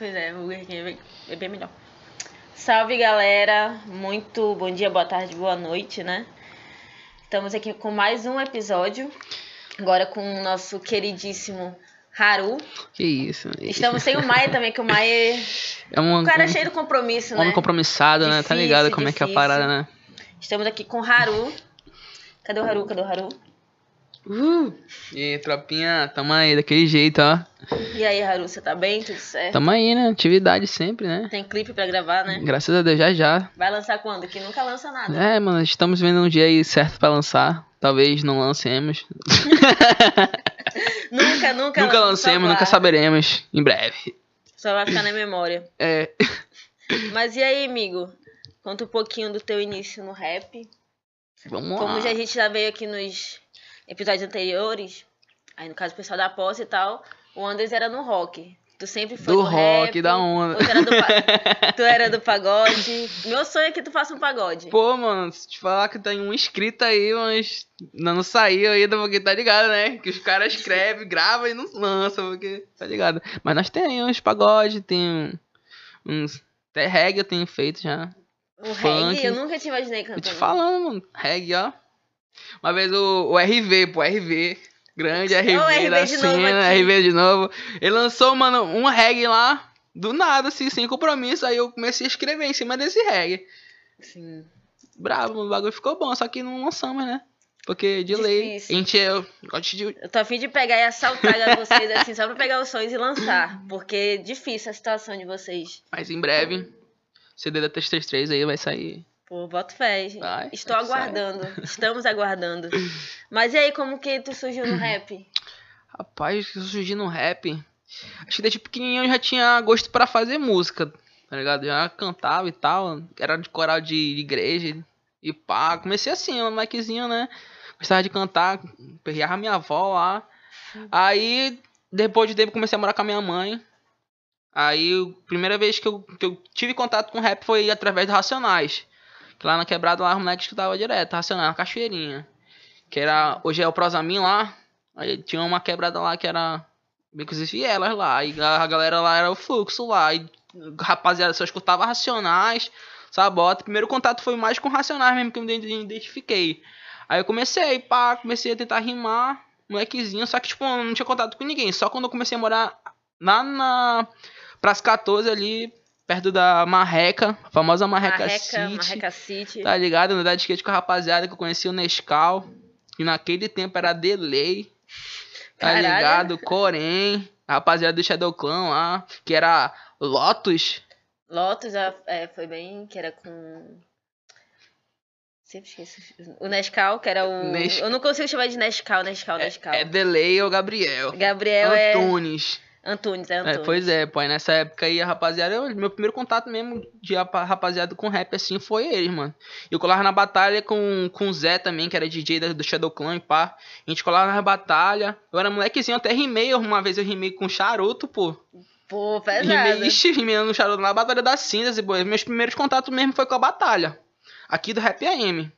Pois é, o Burger King é bem, é melhor. Salve galera, muito bom dia, boa tarde, boa noite, né? Estamos aqui com mais um episódio, agora com o nosso queridíssimo Haru. Que isso. Estamos sem o Maia também, que o Maia É um, um cara um, cheio de compromisso, homem né? compromissado, né? Tá Difícil, ligado como é que é a difícil. parada, né? Estamos aqui com o Haru. Cadê o Haru? Cadê o Haru? Uh! E aí, tropinha, tamo aí, daquele jeito, ó. E aí, Haru, você tá bem? Tudo certo? Tamo aí, né? Atividade sempre, né? Tem clipe pra gravar, né? Graças a Deus, já já. Vai lançar quando? Que nunca lança nada. É, mano, estamos vendo um dia aí certo pra lançar. Talvez não lancemos. Nunca, nunca. nunca lancemos, nunca saberemos. Em breve. Só vai ficar na memória. É. Mas e aí, amigo? Conta um pouquinho do teu início no rap. Vamos Como lá. já a gente já veio aqui nos episódios anteriores, aí no caso o pessoal da posse e tal, o Anders era no rock. Tu sempre foi Do no rock, rap, da onda. Tu era do, tu era do pagode. Meu sonho é que tu faça um pagode. Pô, mano, se te falar que tem um inscrito aí, mas não, saiu ainda, porque tá ligado, né? Que os caras escrevem, gravam e não lançam, porque tá ligado. Mas nós temos uns pagode, tem uns. Até reggae eu tenho feito já. O funk. reggae, eu nunca te imaginei Tô te cantando. falando, mano. Reggae, ó. Uma vez o, o RV, pô, RV. Grande RV, Ó, o RV da de novo cena. RV de novo. Ele lançou, mano, um reggae lá, do nada, assim, sem compromisso. Aí eu comecei a escrever em cima desse reggae. Sim. Bravo, o bagulho ficou bom, só que não lançamos, né? Porque de lei, a gente é. Gosto de. Eu tô afim de pegar e assaltar vocês, assim, só pra pegar os sonhos e lançar. Porque é difícil a situação de vocês. Mas em breve, CD da 333 aí vai sair. Pô, boto fé. Vai, Estou vai que sai. aguardando. Estamos aguardando. Mas e aí, como que tu surgiu no rap? Rapaz, eu surgi no rap. Acho que desde pequenininho eu já tinha gosto pra fazer música, tá ligado? Já cantava e tal. Era de coral de, de igreja e pá. Comecei assim, um molequezinho, né? Gostava de cantar, perreava minha avó lá. Aí, depois de tempo, comecei a morar com a minha mãe. Aí, a primeira vez que eu, que eu tive contato com rap foi através do Racionais. Que lá na quebrada, lá, os moleques escutavam direto, Racionais, na cachoeirinha. Que era, hoje é o Prosamin lá. Aí tinha uma quebrada lá que era inclusive elas lá. E a galera lá era o fluxo lá. E rapaziada só escutava Racionais, Sabota. Primeiro contato foi mais com Racionais mesmo que eu me identifiquei. Aí eu comecei, pá, comecei a tentar rimar, molequezinho. Só que, tipo, não tinha contato com ninguém. Só quando eu comecei a morar lá na Praça 14 ali, perto da Marreca, a famosa Marreca, Marreca, City. Marreca City. Tá ligado? Andar de skate com a rapaziada que eu conheci o Nescau. Que naquele tempo era Delay. Tá Caralho. ligado? Corém. A rapaziada do Shadow Clan lá. Que era Lotus. Lotus é, foi bem, que era com... Sempre esqueço. O Nescau, que era o... Nes- Eu não consigo chamar de Nescau, Nescau, Nescau. É Delay ou Gabriel. Gabriel é... Antunes. Antunes, é É, Antunes. pois é, pô. aí nessa época aí a rapaziada. eu- meu primeiro contato mesmo de rapa- rapaziada com rap assim foi eles, mano. Eu colava na batalha com, com o Zé também, que era DJ do Shadow Clan e pá. A gente colava na batalha. Eu era molequezinho, até rimei. Uma vez eu rimei com charuto, pô. Pô, pesado. Rimei, ixi, rimei no charuto na Batalha das Cinzas. E, pô, meus primeiros contatos mesmo foi com a batalha. Aqui do Rap AM.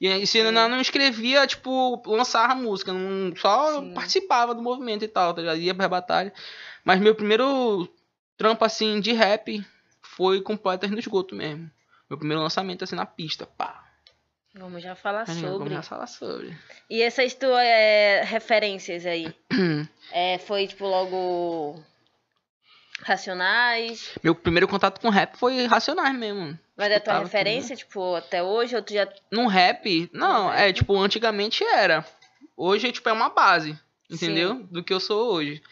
E aí, se eu não, não escrevia, tipo, lançava música. Não, só Sim. participava do movimento e tal. Tá ligado? Ia pra batalha. Mas meu primeiro trampo, assim, de rap foi com Poetas no Esgoto mesmo. Meu primeiro lançamento, assim, na pista. Pá. Vamos já falar Aí, sobre. Vamos já falar sobre. E essas tuas é, referências aí? é, foi, tipo, logo... Racionais? Meu primeiro contato com rap foi Racionais mesmo. Mas é a tua referência, tipo, até hoje? Ou tu já... No rap, não, No é rap. tipo, antigamente era. Hoje, tipo, é uma base, entendeu? Sim. Do que eu sou hoje.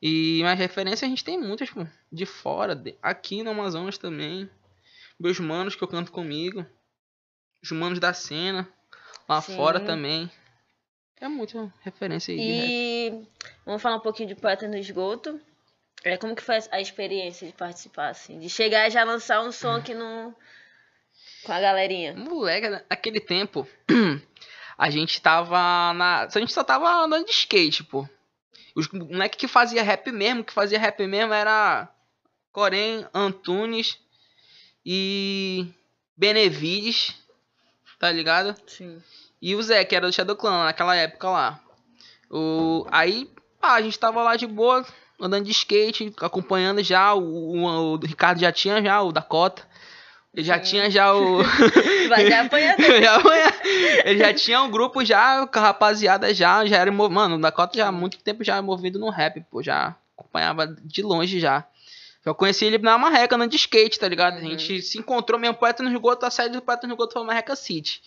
E mais referências a gente tem muitas, pô, de fora, de- aqui no Amazonas também. Meus manos que eu canto comigo. Os manos da cena. Lá Sim. fora também. É muita referência aí. E vamos falar um pouquinho de Poeta no Esgoto. É, como que foi a experiência de participar, assim? De chegar e já lançar um som aqui no... com a galerinha. Moleque, naquele tempo, a gente tava na. A gente só tava andando de skate, pô. Os moleque que fazia rap mesmo, que fazia rap mesmo era Corém, Antunes e Benevides, tá ligado? Sim. E o Zé, que era do Shadow Clan naquela época lá. O... Aí, pá, a gente tava lá de boa, andando de skate, acompanhando já, o, o, o Ricardo já tinha já o Dakota. Ele já tinha já o. Vai já apanhando. Já apanha- ele já tinha um grupo já, com a rapaziada já, já era. Mano, o Dakota já há muito tempo já movido no rap, pô, já acompanhava de longe já. Eu conheci ele na marreca, andando de skate, tá ligado? A Uhum. gente se encontrou mesmo, poeta no esgoto, a sede do poeta no esgoto foi Marreca City.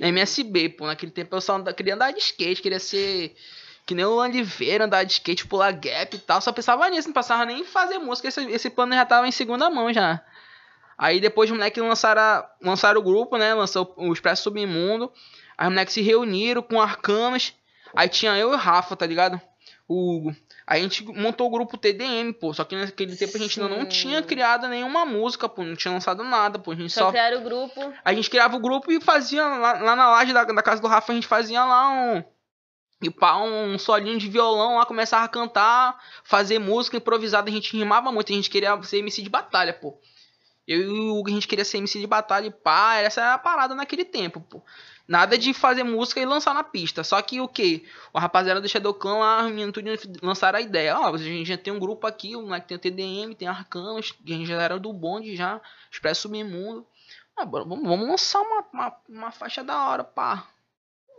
MSB, pô, naquele tempo eu só queria andar de skate, queria ser que nem o Oliveira, andar de skate, pular gap e tal. Só pensava nisso, não passava nem em fazer música. Esse, esse plano já tava em segunda mão já. Aí depois os moleques lançaram, lançaram o grupo, né? Lançou o Expresso Submundo. Aí os moleques se reuniram com arcanos. Aí tinha eu e o Rafa, tá ligado? O Hugo. Aí a gente montou o grupo TDM, pô. Só que naquele tempo a gente ainda não tinha criado nenhuma música, pô. Não tinha lançado nada, pô. A gente Só só criaram o grupo. a gente criava o grupo e fazia lá, lá na laje da, da casa do Rafa, a gente fazia lá um. E pá, um solinho de violão lá, começava a cantar, fazer música improvisada, a gente rimava muito, a gente queria ser MC de batalha, pô. Eu e o Hugo, a gente queria ser MC de batalha e pá, essa era a parada naquele tempo, pô. Nada de fazer música e lançar na pista. Só que o que? O rapaziada do Shadow Clan lá, os meninos tudo lançaram a ideia. Ó, a gente já tem um grupo aqui, o moleque tem o TDM, tem Arcanos, a gente já era do bonde já, Expresso Submundo. Ah, vamos, vamos lançar uma, uma, uma faixa da hora, pá.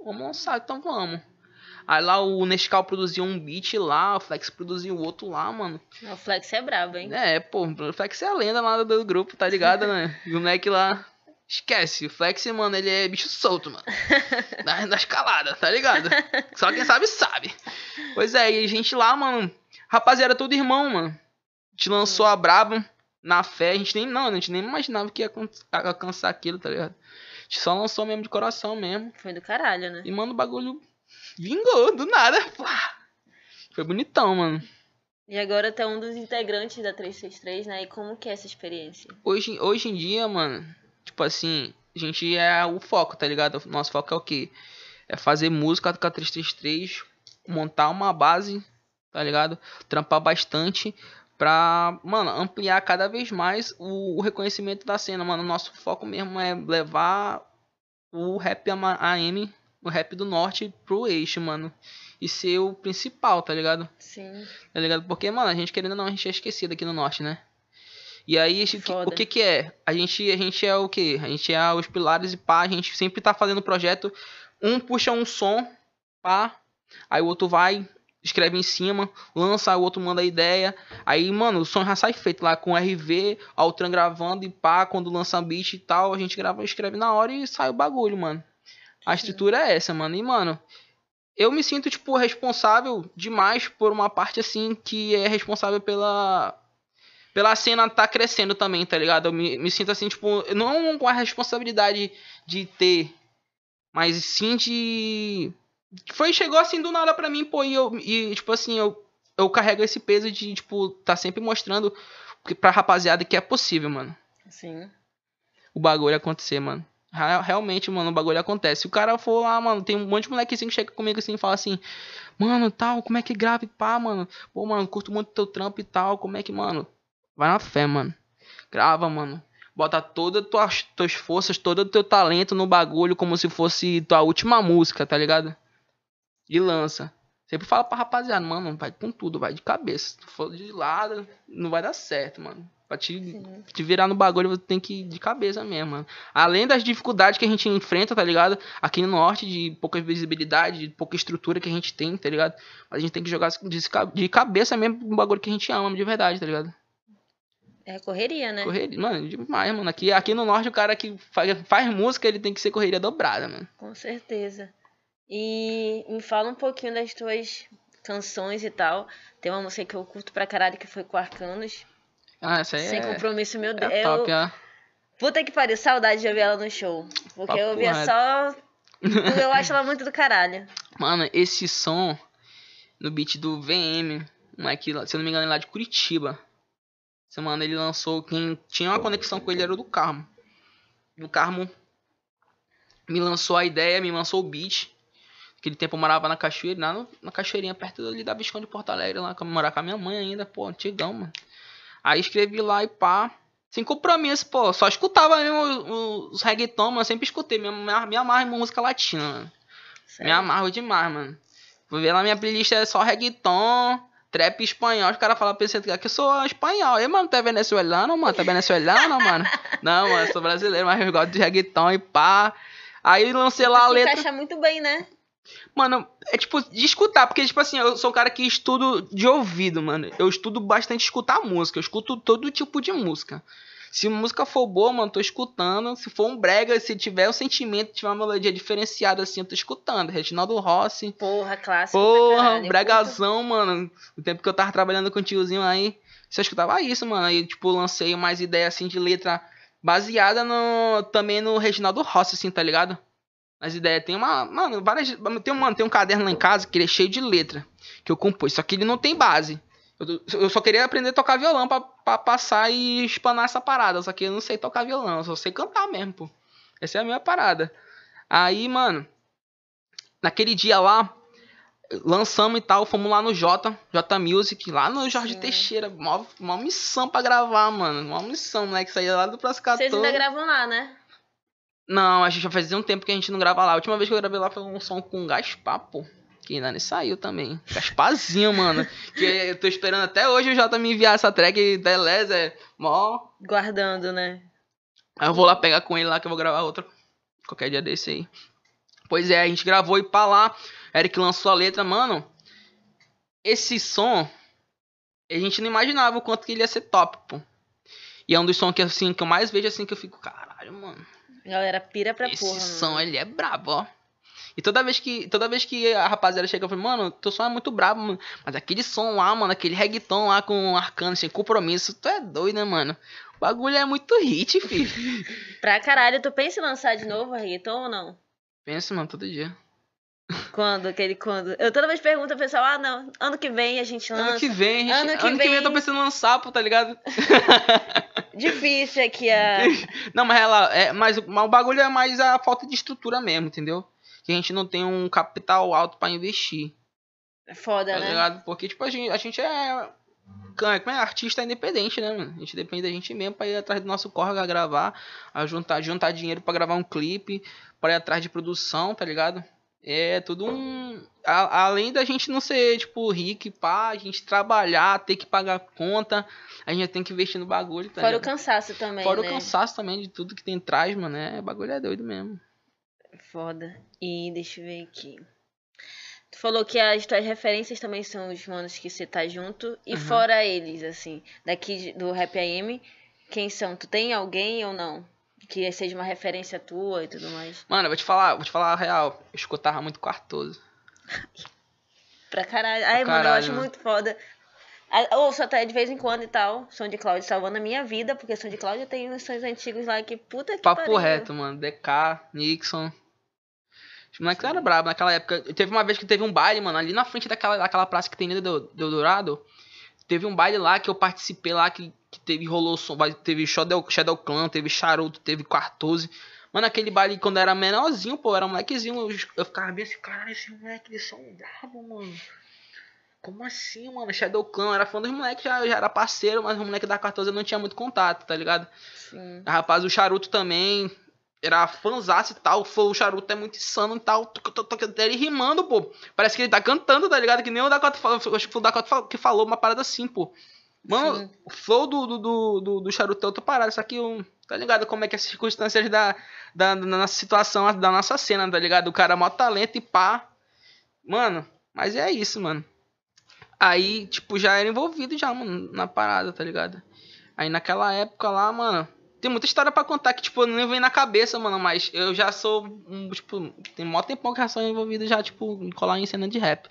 Vamos lançar, então vamos. Aí lá o Nescau produziu um beat lá, o Flex produziu outro lá, mano. O Flex é brabo, hein? É, pô, o Flex é a lenda lá do grupo, tá ligado, né? E o moleque lá. Esquece, o Flex, mano, ele é bicho solto, mano. Na, na escalada, tá ligado? Só quem sabe, sabe. Pois é, e a gente lá, mano. Rapaziada, todo irmão, mano. A gente lançou a Braba na fé. A gente nem, não, a gente nem imaginava que ia alcan- alcançar aquilo, tá ligado? A gente só lançou mesmo de coração mesmo. Foi do caralho, né? E, mano, o bagulho vingou, do nada. Pá. Foi bonitão, mano. E agora tá um dos integrantes da 363, né? E como que é essa experiência? Hoje, hoje em dia, mano, tipo assim, a gente é o foco, tá ligado? Nosso foco é o quê? É fazer música com a 333, montar uma base, tá ligado? Trampar bastante pra, mano, ampliar cada vez mais o, o reconhecimento da cena, mano. Nosso foco mesmo é levar o rap AM, o rap do norte pro eixo, mano. E ser o principal, tá ligado? Sim. Tá ligado? Porque, mano, a gente querendo ou não, a gente é esquecido aqui no norte, né? E aí, Foda. o que que é? A gente, a gente é o quê? A gente é os pilares e pá, a gente sempre tá fazendo projeto. Um puxa um som, pá, aí o outro vai, escreve em cima, lança, o outro manda a ideia. Aí, mano, o som já sai feito lá com RV, Altran gravando e pá, quando lança beat e tal, a gente grava, escreve na hora e sai o bagulho, mano. A estrutura é essa, mano. E, mano, eu me sinto, tipo, responsável demais por uma parte, assim, que é responsável pela. Pela cena tá crescendo também, tá ligado? Eu me, me sinto assim, tipo, não com a responsabilidade de ter, mas sim de. Foi, chegou assim do nada pra mim, pô, e eu, e, tipo assim, eu, eu carrego esse peso de, tipo, tá sempre mostrando pra rapaziada que é possível, mano Sim. o bagulho acontecer, mano. Real- Realmente, mano, o bagulho acontece. Se o cara for lá, mano, tem um monte de molequezinho que chega comigo assim e fala assim, mano, tal, como é que grava e pá, mano? Pô, mano, curto muito teu trampo e tal, como é que, mano? Vai na fé, mano. Grava, mano. Bota todas as tuas, tuas forças, todo o teu talento no bagulho, como se fosse tua última música, tá ligado? E lança. Sempre fala pra rapaziada, mano, vai com tudo, vai de cabeça. Se for de lado, não vai dar certo, mano. Pra te, Sim. te virar no bagulho, você tem que ir de cabeça mesmo, mano. Além das dificuldades que a gente enfrenta, tá ligado? Aqui no norte, de pouca visibilidade, de pouca estrutura que a gente tem, tá ligado? Mas a gente tem que jogar de, cabeça mesmo no bagulho que a gente ama de verdade, tá ligado? É correria, né? Correria, mano, demais, mano. Aqui, aqui no norte, o cara que faz, faz música, ele tem que ser correria dobrada, mano. Com certeza. E me fala um pouquinho das tuas canções e tal. Tem uma música que eu curto pra caralho que foi com Arcanos. Ah, essa aí Sem é, compromisso, meu Deus. é top, eu... ó. Puta que pariu, saudade de ouvir ela no show. Porque Papo eu reto. só. Eu acho ela muito do caralho. Mano, esse som no beat do VM, moleque, se eu não me engano, é lá de Curitiba. Esse mano, ele lançou. Quem tinha uma conexão com ele era o do Carmo. E o Carmo me lançou a ideia, me lançou o beat. Naquele tempo eu morava na Cachoeira, lá no- na Cachoeirinha, perto ali da Visconde de Porto Alegre, lá, que eu morava com a minha mãe ainda, pô, antigão, mano. Aí escrevi lá e pá. Sem compromisso, pô. Só escutava mesmo os, os reggaeton, mano. Eu sempre escutei. Me, me, me amarro em música latina, mano. Me amarro demais, mano. Vou ver lá minha playlist é só reggaeton, trap espanhol, os caras falam pensando que eu sou espanhol. E, mano, tu é venezuelano, mano? Tu é venezuelano, mano? Não, mano, eu sou brasileiro, mas eu gosto de reggaeton e pá. Aí lancei lá a letra. encaixa muito bem, né? Mano, é tipo, de escutar, porque, tipo assim, eu sou um cara que estudo de ouvido, mano. Eu estudo bastante escutar música, eu escuto todo tipo de música. Se música for boa, mano, tô escutando. Se for um brega, se tiver um sentimento, tiver uma melodia diferenciada assim, eu tô escutando. Reginaldo Rossi. Porra, clássico. Porra, caralho, bregazão, mano. O tempo que eu tava trabalhando com o tiozinho aí, você escutava isso, mano. Aí, tipo, lancei mais ideia assim de letra baseada no também no Reginaldo Rossi, assim, tá ligado? As ideias. Tem uma. Mano, várias. Tem, mano, tem um caderno lá em casa que ele é cheio de letra. Que eu compus. Só que ele não tem base. Eu, eu só queria aprender a tocar violão pra, pra passar e espanar essa parada. Só que eu não sei tocar violão, eu só sei cantar mesmo, pô. Essa é a minha parada. Aí, mano, naquele dia lá, lançamos e tal, fomos lá no J, J Music, lá no Jorge Sim. Teixeira. Mó, mó missão pra gravar, mano. Mó missão, né? Que saía lá do Praça 14. Vocês ainda gravam lá, né? Não, a gente já fazia um tempo que a gente não grava lá. A última vez que eu gravei lá foi um som com Gaspar, pô. Que ainda nem saiu também. Gasparzinho, mano. Que eu tô esperando até hoje o Jota me enviar essa track beleza, é mó. Guardando, né? Aí eu vou lá pegar com ele lá que eu vou gravar outra. Qualquer dia desse aí. Pois é, a gente gravou e pra lá. Eric lançou a letra, mano. Esse som. A gente não imaginava o quanto que ele ia ser top, pô. E é um dos sons que, assim, que eu mais vejo assim que eu fico, caralho, mano. Galera, pira pra Esse porra. Esse som, mano. ele é brabo, ó. E toda vez que, toda vez que a rapaziada chega, eu falo, mano, teu som é muito brabo, mano. Mas aquele som lá, mano, aquele reggaeton lá com arcano, sem compromisso, tu é doido, né, mano? O bagulho é muito hit, filho. pra caralho, tu pensa em lançar de novo reggaeton ou não? Penso, mano, todo dia. Quando? Aquele quando? Eu toda vez pergunto ao pessoal, ah, não, ano que vem a gente lança. Ano que vem, a gente, ano que, ano vem... que vem eu tô pensando em lançar, pô, tá ligado? Difícil aqui a. Não, mas ela. É, mas, mas o bagulho é mais a falta de estrutura mesmo, entendeu? que a gente não tem um capital alto para investir. É foda, tá né? Ligado? Porque, tipo, a gente, a gente é. Como é, é artista independente, né, mano? A gente depende da gente mesmo pra ir atrás do nosso corre a gravar, a juntar, juntar dinheiro para gravar um clipe, para ir atrás de produção, tá ligado? É tudo um. A, além da gente não ser, tipo, rico e pá, a gente trabalhar, ter que pagar conta, a gente tem que investir no bagulho, tá Fora o cansaço também. Fora né? o cansaço também de tudo que tem atrás, mano. É, bagulho é doido mesmo. Foda. E deixa eu ver aqui. Tu falou que as tuas referências também são os manos que você tá junto. E uhum. fora eles, assim, daqui do Rap AM, quem são? Tu tem alguém ou não? Que seja uma referência tua e tudo mais. Mano, eu vou te falar, vou te falar a real. Eu escutava muito Quartoso. pra caralho. Ai, pra mano, caralho, eu acho muito foda. Ouço até de vez em quando e tal. Som de Cláudio salvando a minha vida, porque Som de Cláudio tem uns sons antigos lá que puta que Papo pariu. reto, mano. DK, Nixon. Os moleques eram bravos naquela época. Teve uma vez que teve um baile, mano, ali na frente daquela, daquela praça que tem dentro do, do Dourado. Teve um baile lá que eu participei lá, que, que teve, rolou teve Shadow, Shadow Clan, teve Charuto, teve Quartoso. Mano, aquele baile quando eu era menorzinho, pô, era molequezinho, eu, eu ficava bem assim, caralho, esse moleque, eles são bravos, mano. Como assim, mano? Shadow Clan, eu era fã dos moleques, já, já era parceiro, mas o moleque da 14 eu não tinha muito contato, tá ligado? Sim. Rapaz, o Charuto também, era fãzaço e tal. O charuto é muito insano e tal. Ele rimando, pô. Parece que ele tá cantando, tá ligado? Que nem o Dakota. Acho que foi o Dakota que falou uma parada assim, pô. Mano, Sim. o flow do, do, do, do, do charuto é outra parada. Só que, um, tá ligado? Como é que as circunstâncias da, da, da nossa situação, da nossa cena, tá ligado? O cara é maior talento e pá. Mano, mas é isso, mano. Aí, tipo, já era envolvido já, mano, na parada, tá ligado? Aí naquela época lá, mano, tem muita história para contar que, tipo, não vem na cabeça, mano, mas eu já sou, um, tipo, tem mó tempão que já sou envolvido já, tipo, colar em cena de rap.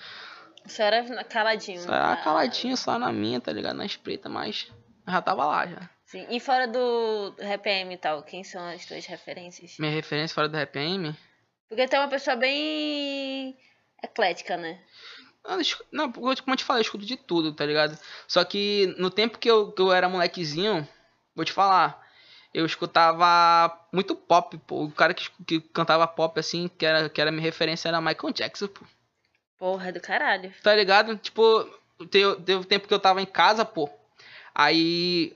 Você era caladinho. Só era caladinho, só na minha, tá ligado? Na espreita, mas já tava lá já. Sim. E fora do RPM e tal, quem são as tuas referências? Minha referência fora do RPM? Porque tu é uma pessoa bem eclética, né? Não, como eu te falei, eu escuto de tudo, tá ligado? Só que no tempo que eu, que eu era molequezinho, vou te falar, eu escutava muito pop, pô. O cara que, que cantava pop, assim, que era, que era minha referência, era Michael Jackson, pô. Porra do caralho. Tá ligado? Tipo, teve, teve tempo que eu tava em casa, pô. Aí.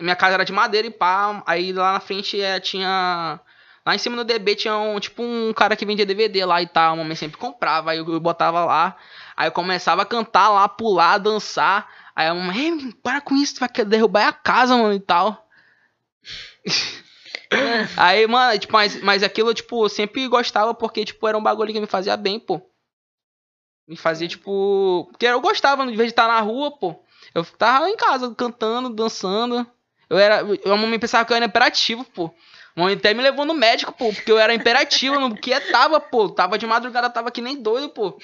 Minha casa era de madeira e pá. Aí lá na frente é, tinha. Lá em cima do DB tinha um, tipo um cara que vendia DVD lá e tal. A mamãe sempre comprava. Aí eu, eu botava lá. Aí eu começava a cantar lá, pular, dançar. Aí a mamãe, "Ei, para com isso, tu vai querer derrubar a casa, mano, e tal. Aí, mano, tipo, mas, mas aquilo, tipo, eu sempre gostava porque, tipo, era um bagulho que me fazia bem, pô. Me fazia, tipo. Porque eu gostava, de vez de estar na rua, pô. Eu tava em casa cantando, dançando. Eu era. Eu, a mamãe pensava que eu era imperativo, pô. A mamãe até me levou no médico, pô, porque eu era imperativo, no que tava, pô. Tava de madrugada, tava que nem doido, pô.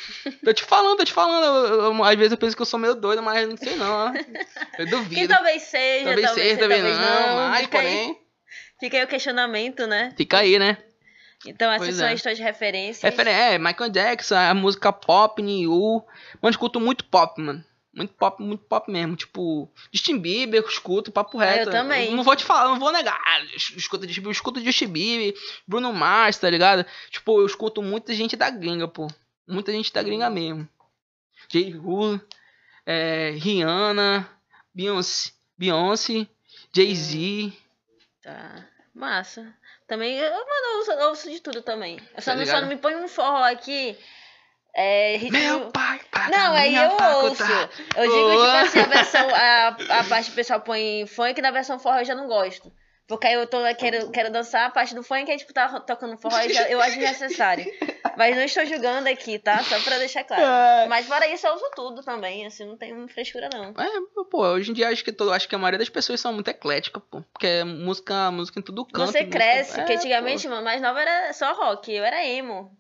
Tô te falando, tô te falando. Eu- eu- às vezes eu penso que eu sou meio doido, mas não sei não, ó. Eu Que duvido. talvez seja, Talvez talvez, seja, talvez talvez não, não. mas fica, aí, porém. fica aí o questionamento, né? Fica aí, né? Então essas Pois são é. as tuas referências. Referen é, Michael Jackson, a música pop, New. Mano, eu escuto muito pop, mano. Muito pop, muito pop mesmo. Tipo, Justin Bieber, eu escuto, papo reto. eu também. não vou te falar, não vou negar. Eu escuto, Justin Bieber, eu escuto Justin Bieber, Bruno Mars, tá ligado? Tipo, eu escuto muita gente da gringa, pô. Muita gente da gringa mesmo. J. Hu, é, Rihanna, Beyoncé, Beyoncé Jay-Z. Tá. Massa. Também, eu, mano, eu ouço, eu ouço de tudo também. Eu só, Tá não, só não me põe um forró aqui. É, ritmo... Meu pai, paga Não, aí eu ouço. faculdade. Eu digo, tipo Boa. assim, a versão, a, a parte que o pessoal põe funk, na versão forró eu já não gosto. Porque aí eu tô, quero, quero dançar a parte do funk, aí tipo, tá tocando forró, eu, já, eu acho necessário. Mas não estou julgando aqui, tá? Só pra deixar claro. É. Mas fora isso, eu uso tudo também, assim, não tem frescura não. É, pô, hoje em dia acho que, todo, acho que a maioria das pessoas são muito ecléticas, pô. Porque é música, música em tudo canto. Você cresce, é, que antigamente, mano, mais nova era só rock, eu era emo.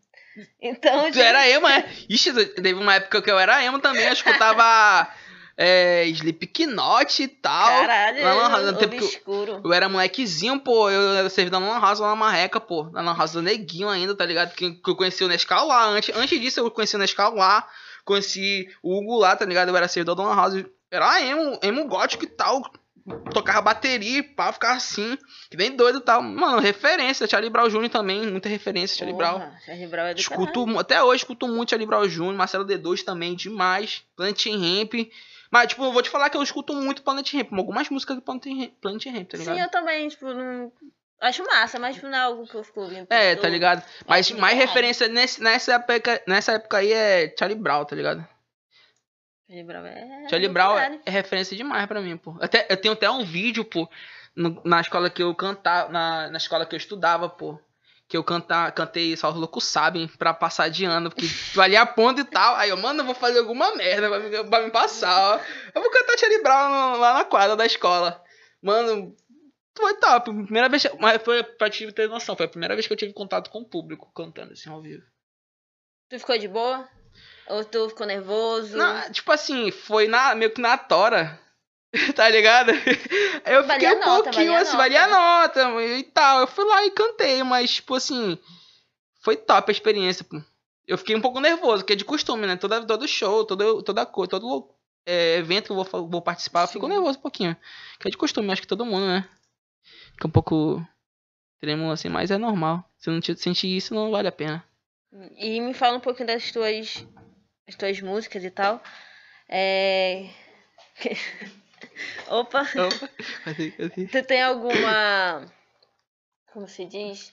Então. Tu era emo, é? Ixi, teve uma época que eu era emo também, eu escutava é, Slipknot e tal. caralho, na Lan House, que eu- obscuro. Eu era molequezinho, pô, eu era servi na Lan House lá na Marreca, pô. Na Lan House do Neguinho ainda, tá ligado? Que, que eu conheci o Nescau lá. Antes, antes disso, eu conheci o Nescau lá. Conheci o Hugo lá, tá ligado? Eu era servidor da Lan House. Era emo, emo gótico e tal. Tocava bateria e pá, ficava assim. Que bem doido e tal. Mano, referência. Charlie Brown Jr. também, muita referência, Charlie Brown. Porra, Charlie Brown é do Escuto, até hoje escuto muito Charlie Brown Jr., Marcelo D2 também, demais. Planet Ramp. Mas, tipo, eu vou te falar que eu escuto muito Planet Ramp. Algumas músicas do Planet Ramp, Planet Ramp tá ligado? Sim, eu também, tipo, não... Acho massa, mas tipo, não é algo que eu fico ouvindo. É, todo- tá ligado? Mas Ótimo, mais referência nesse, nessa, época, nessa época aí é Charlie Brown, tá ligado? Charlie Brown é... Charlie Brown caralho. é referência demais pra mim, pô. Até, eu tenho até um vídeo, pô, no- na escola que eu cantava, na, na escola que eu estudava, pô. Que eu canta, cantei Só os Loucos Sabem pra passar de ano, porque valia a ponta e tal. Aí eu, mano, eu vou fazer alguma merda pra me, pra me passar, ó. Eu vou cantar Charlie Brown lá na quadra da escola. Mano, foi top. Primeira vez, mas foi pra te ter noção, foi a primeira vez que eu tive contato com o público cantando assim ao vivo. Tu ficou de boa? Ou tu ficou nervoso? Tipo assim, foi na, meio que na tora. Tá ligado? Eu Valia fiquei um nota, pouquinho assim, valia a nota, e tal. Eu fui lá e cantei, mas, tipo assim, foi top a experiência, pô. Eu fiquei um pouco nervoso, porque é de costume, né? Todo, todo show, todo, toda coisa, todo é, evento que eu vou, vou participar, eu fico Sim. nervoso um pouquinho. Que é de costume, acho que todo mundo, né? Fica um pouco trêmulo assim, mas é normal. Se não te- sentir isso, não vale a pena. E me fala um pouquinho das tuas, das tuas músicas e tal. É... Opa, Opa, cadê, cadê? tu tem alguma... Como se diz?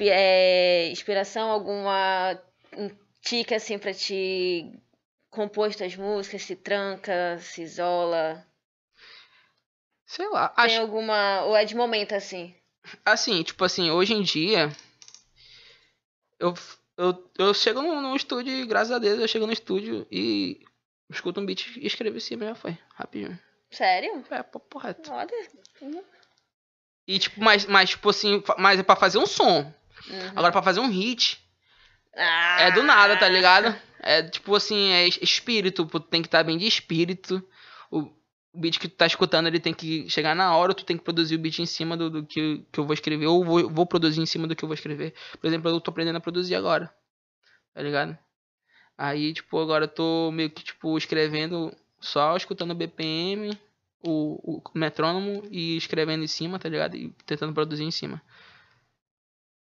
É, inspiração, alguma um tique assim pra te compor as músicas? Se tranca, se isola? Sei lá, Tem acho, alguma... Ou é de momento assim? assim, tipo assim, hoje em dia, eu, eu, eu chego no, no estúdio graças a Deus, eu chego no estúdio e escuto um beat e escrevo em cima, já foi, rapidinho. Sério? É, papo reto. Olha. Uhum. E, tipo, mas, mas tipo assim, mas é pra fazer um som. Uhum. Agora, pra fazer um hit, Ah. é do nada, tá ligado? É, tipo assim, é es- espírito, tu tem que estar bem de espírito. O, o beat que tu tá escutando, ele tem que chegar na hora, tu tem que produzir o beat em cima do, do que, que eu vou escrever, ou vou, vou produzir em cima do que eu vou escrever. Por exemplo, eu tô aprendendo a produzir agora, tá ligado? Aí, tipo, agora eu tô meio que, tipo, escrevendo só, escutando o BPM, o, o metrônomo e escrevendo em cima, tá ligado? E tentando produzir em cima.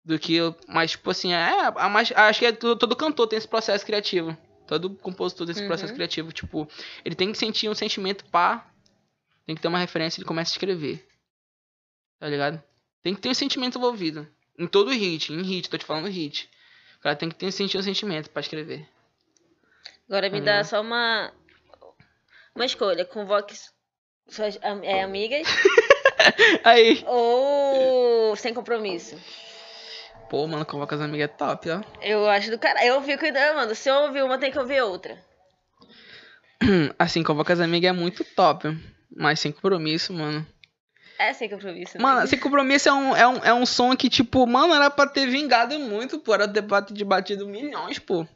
Do que eu. Mas, tipo assim, é. A mais, acho que é todo, todo cantor tem esse processo criativo. Todo compositor tem esse Uhum. processo criativo. Tipo, ele tem que sentir um sentimento pá. Tem que ter uma referência e ele começa a escrever. Tá ligado? Tem que ter um sentimento envolvido. Em todo hit, em hit, tô te falando hit. O cara tem que ter sentir um sentimento pra escrever. Agora me dá só uma. Uma escolha. Convoque suas am- é, amigas Aí. ou sem compromisso. Pô, mano, convoca as amigas é top, ó. Eu acho do cara. Eu fico ideia, mano. Se eu ouvir uma, tem que ouvir outra. Assim, convoca as amigas é muito top. Mas sem compromisso, mano. É sem compromisso. né? Mano, sem compromisso é um, é, um, é um som que, tipo, mano, era pra ter vingado muito, pô. Era debate de batido milhões, pô.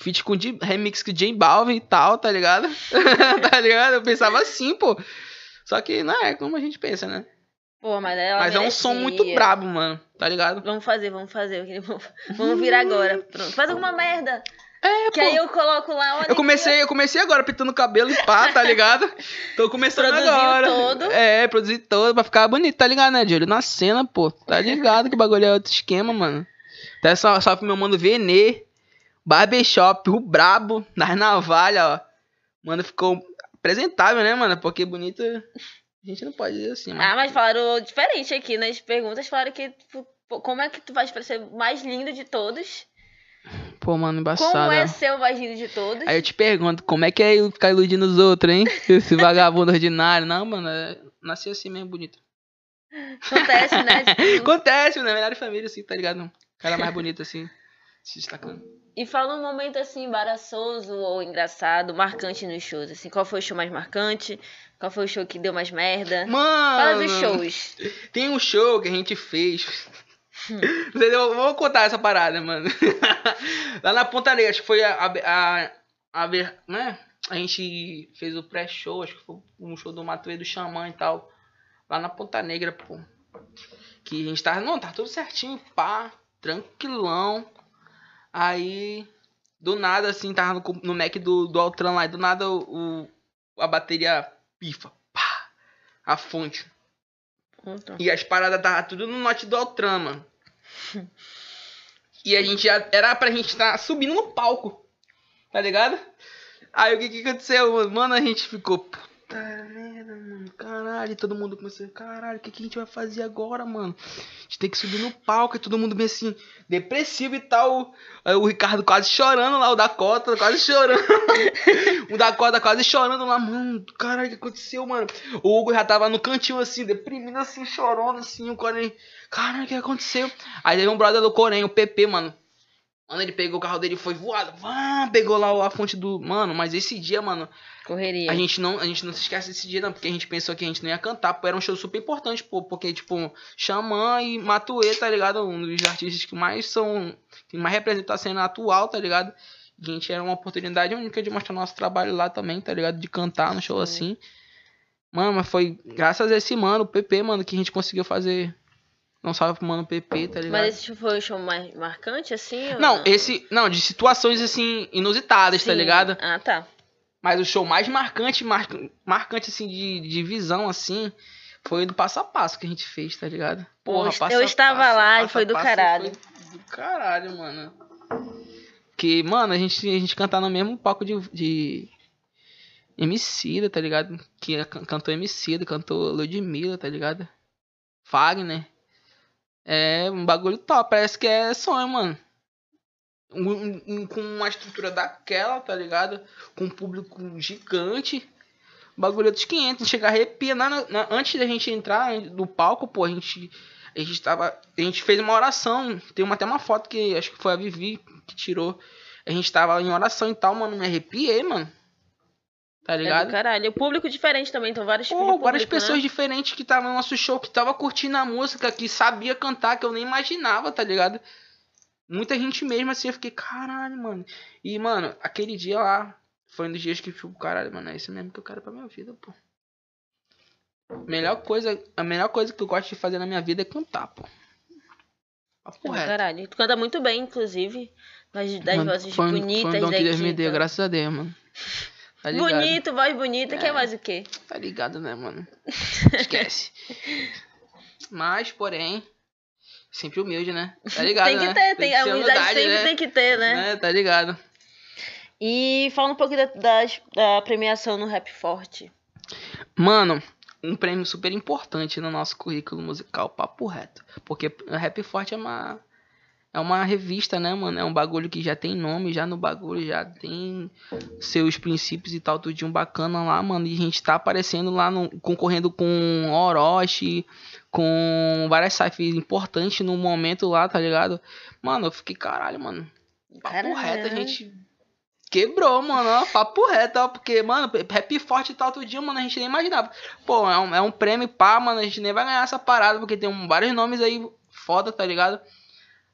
Feat com J- remix com J Balvin e tal, tá ligado? tá ligado? Eu pensava assim, pô. Só que não é como a gente pensa, né? Pô, mas Mas é um som muito brabo, mano. Tá ligado? Vamos fazer, vamos fazer. Vamos- vir agora. Pronto. Faz alguma merda. É, Que pô. aí eu coloco lá. Eu comecei, eu comecei agora pintando o cabelo e pá, tá ligado? Tô começando Produziu agora. todo. É, produzir todo pra ficar bonito, tá ligado, né, olho na cena, pô. Tá ligado que o bagulho é outro esquema, mano. Até só, só pro meu mano Venê, Barbershop, o brabo, nas navalhas, ó. Mano, ficou apresentável, né, mano? Porque bonito, a gente não pode dizer assim, mano. Ah, mas falaram diferente aqui nas perguntas. Falaram que, tipo, como é que tu faz pra ser o mais lindo de todos? Pô, mano, embaçado. Como é ser o mais lindo de todos? Aí eu te pergunto, como é que é ficar iludindo os outros, hein? Esse vagabundo ordinário. Não, mano, é... nasci assim mesmo, bonito. Acontece, né? Tipo, Acontece, né? Melhor família, assim, tá ligado? Um cara mais bonito, assim, se destacando. E fala um momento assim, embaraçoso ou engraçado, marcante nos shows. Assim, qual foi o show mais marcante? Qual foi o show que deu mais merda? Fala Mano, dos shows. tem um show que a gente fez. Entendeu? Vou contar essa parada, mano. Lá na Ponta Negra, acho que foi a. a, a, a né? A gente fez o pré-show, acho que foi um show do Matuê do Xamã e tal. Lá na Ponta Negra, pô. Que a gente tava. Não, tava tudo certinho, pá, tranquilão. Aí, do nada, assim, tava no, no Mac do, do Altran lá, e do nada o, a bateria pifa. Pá! A fonte. Pronto. E as paradas tava tudo no note do Altran, mano. E a gente já. Era pra gente estar subindo no palco. Tá ligado? Aí o que que aconteceu, mano? Mano, a gente ficou. Puta merda, mano. Caralho. Todo mundo começou. Caralho, o que, que a gente vai fazer agora, mano? A gente tem que subir no palco. E todo mundo bem assim, depressivo e tal. Aí o Ricardo quase chorando lá, o Dakota quase chorando. o Dakota quase chorando lá, mano. Caralho, o que aconteceu, mano? O Hugo já tava no cantinho assim, deprimido assim, chorando assim. O Corém, caralho, o que aconteceu? Aí teve um brother do Corém, o PP, mano. Mano, ele pegou o carro dele foi voado. Vá, pegou lá a fonte do. Mano, mas esse dia, mano, Correria. a gente não, a gente não se esquece desse dia, não, porque a gente pensou que a gente não ia cantar, pô, era um show super importante, pô, porque, tipo, Xamã e Matuê, tá ligado? Um dos artistas que mais são, que mais representam a cena atual, tá ligado? E a gente era uma oportunidade única de mostrar nosso trabalho lá também, tá ligado? De cantar no show assim. Mano, mas foi graças a esse mano, o PP, mano, que a gente conseguiu fazer. Não salve pro mano PP, tá ligado? Mas esse foi o show mais marcante, assim? ou Não, esse. Não, de situações assim, inusitadas, tá Sim. ligado? Ah, tá. Mas o show mais marcante, mar- marcante assim, de, de visão, assim, foi do passo a passo que a gente fez, tá ligado? Eu Passo a estava Passo, lá e Passo foi a do caralho. Foi do caralho, mano. Que, mano, a gente, a gente cantar no mesmo palco de, de Emicida, tá ligado? Que é- can- cantou Emicida, cantou Ludmilla, tá ligado? Fagner. É um bagulho top, parece que é sonho, mano. Um- um- com uma estrutura daquela, tá ligado? Com um público gigante. Bagulho dos 500, chegar a arrepia. Na, na- antes da gente entrar no palco, pô, a gente, a gente tava. A gente fez uma oração. Tem uma, até uma foto que acho que foi a Vivi que tirou. A gente tava em oração e tal, mano. Me arrepiei, mano. Tá É do ligado? caralho. O público diferente também, então vários Pô, público, várias né? pessoas diferentes que estavam no nosso show, que tava curtindo a música, que sabia cantar, que eu nem imaginava, tá ligado? Muita gente mesmo assim, eu fiquei, caralho, mano. E, mano, aquele dia lá foi um dos dias que eu fico, caralho, mano, é isso mesmo que eu quero pra minha vida, pô. Melhor coisa, a melhor coisa que eu gosto de fazer na minha vida é cantar, pô. É reto. caralho. Tu canta muito bem, inclusive. Das, das Mano, vozes foi um- bonitas Foi um dom que. Deus me deu, graças a Deus, mano. Tá? Bonito, voz bonita, É. quer mais o quê? Tá ligado, né, mano? Esquece. Mas, porém, sempre humilde, né? Tá ligado, tem que né? ter, tem, a ser humildade humildade, sempre né? tem que ter, né? Né? Tá ligado. E fala um pouco da, das- da premiação no Rap Forte. Mano, um prêmio super importante no nosso currículo musical, papo reto. Porque o Rap Forte é uma. É uma revista, né, mano? É um bagulho que já tem nome, já no bagulho, já tem seus princípios e tal, tudinho bacana lá, mano. E a gente tá aparecendo lá, no, concorrendo com Orochi, com várias cyphers importantes no momento lá, tá ligado? Mano, eu fiquei, caralho, mano. Papo reto, a gente quebrou, mano. ó, Papo reto, ó, porque, mano, rap forte e tal, todo dia, mano, a gente nem imaginava. Pô, é um, é um prêmio pá, mano, a gente nem vai ganhar essa parada, porque tem um- vários nomes aí foda, tá ligado?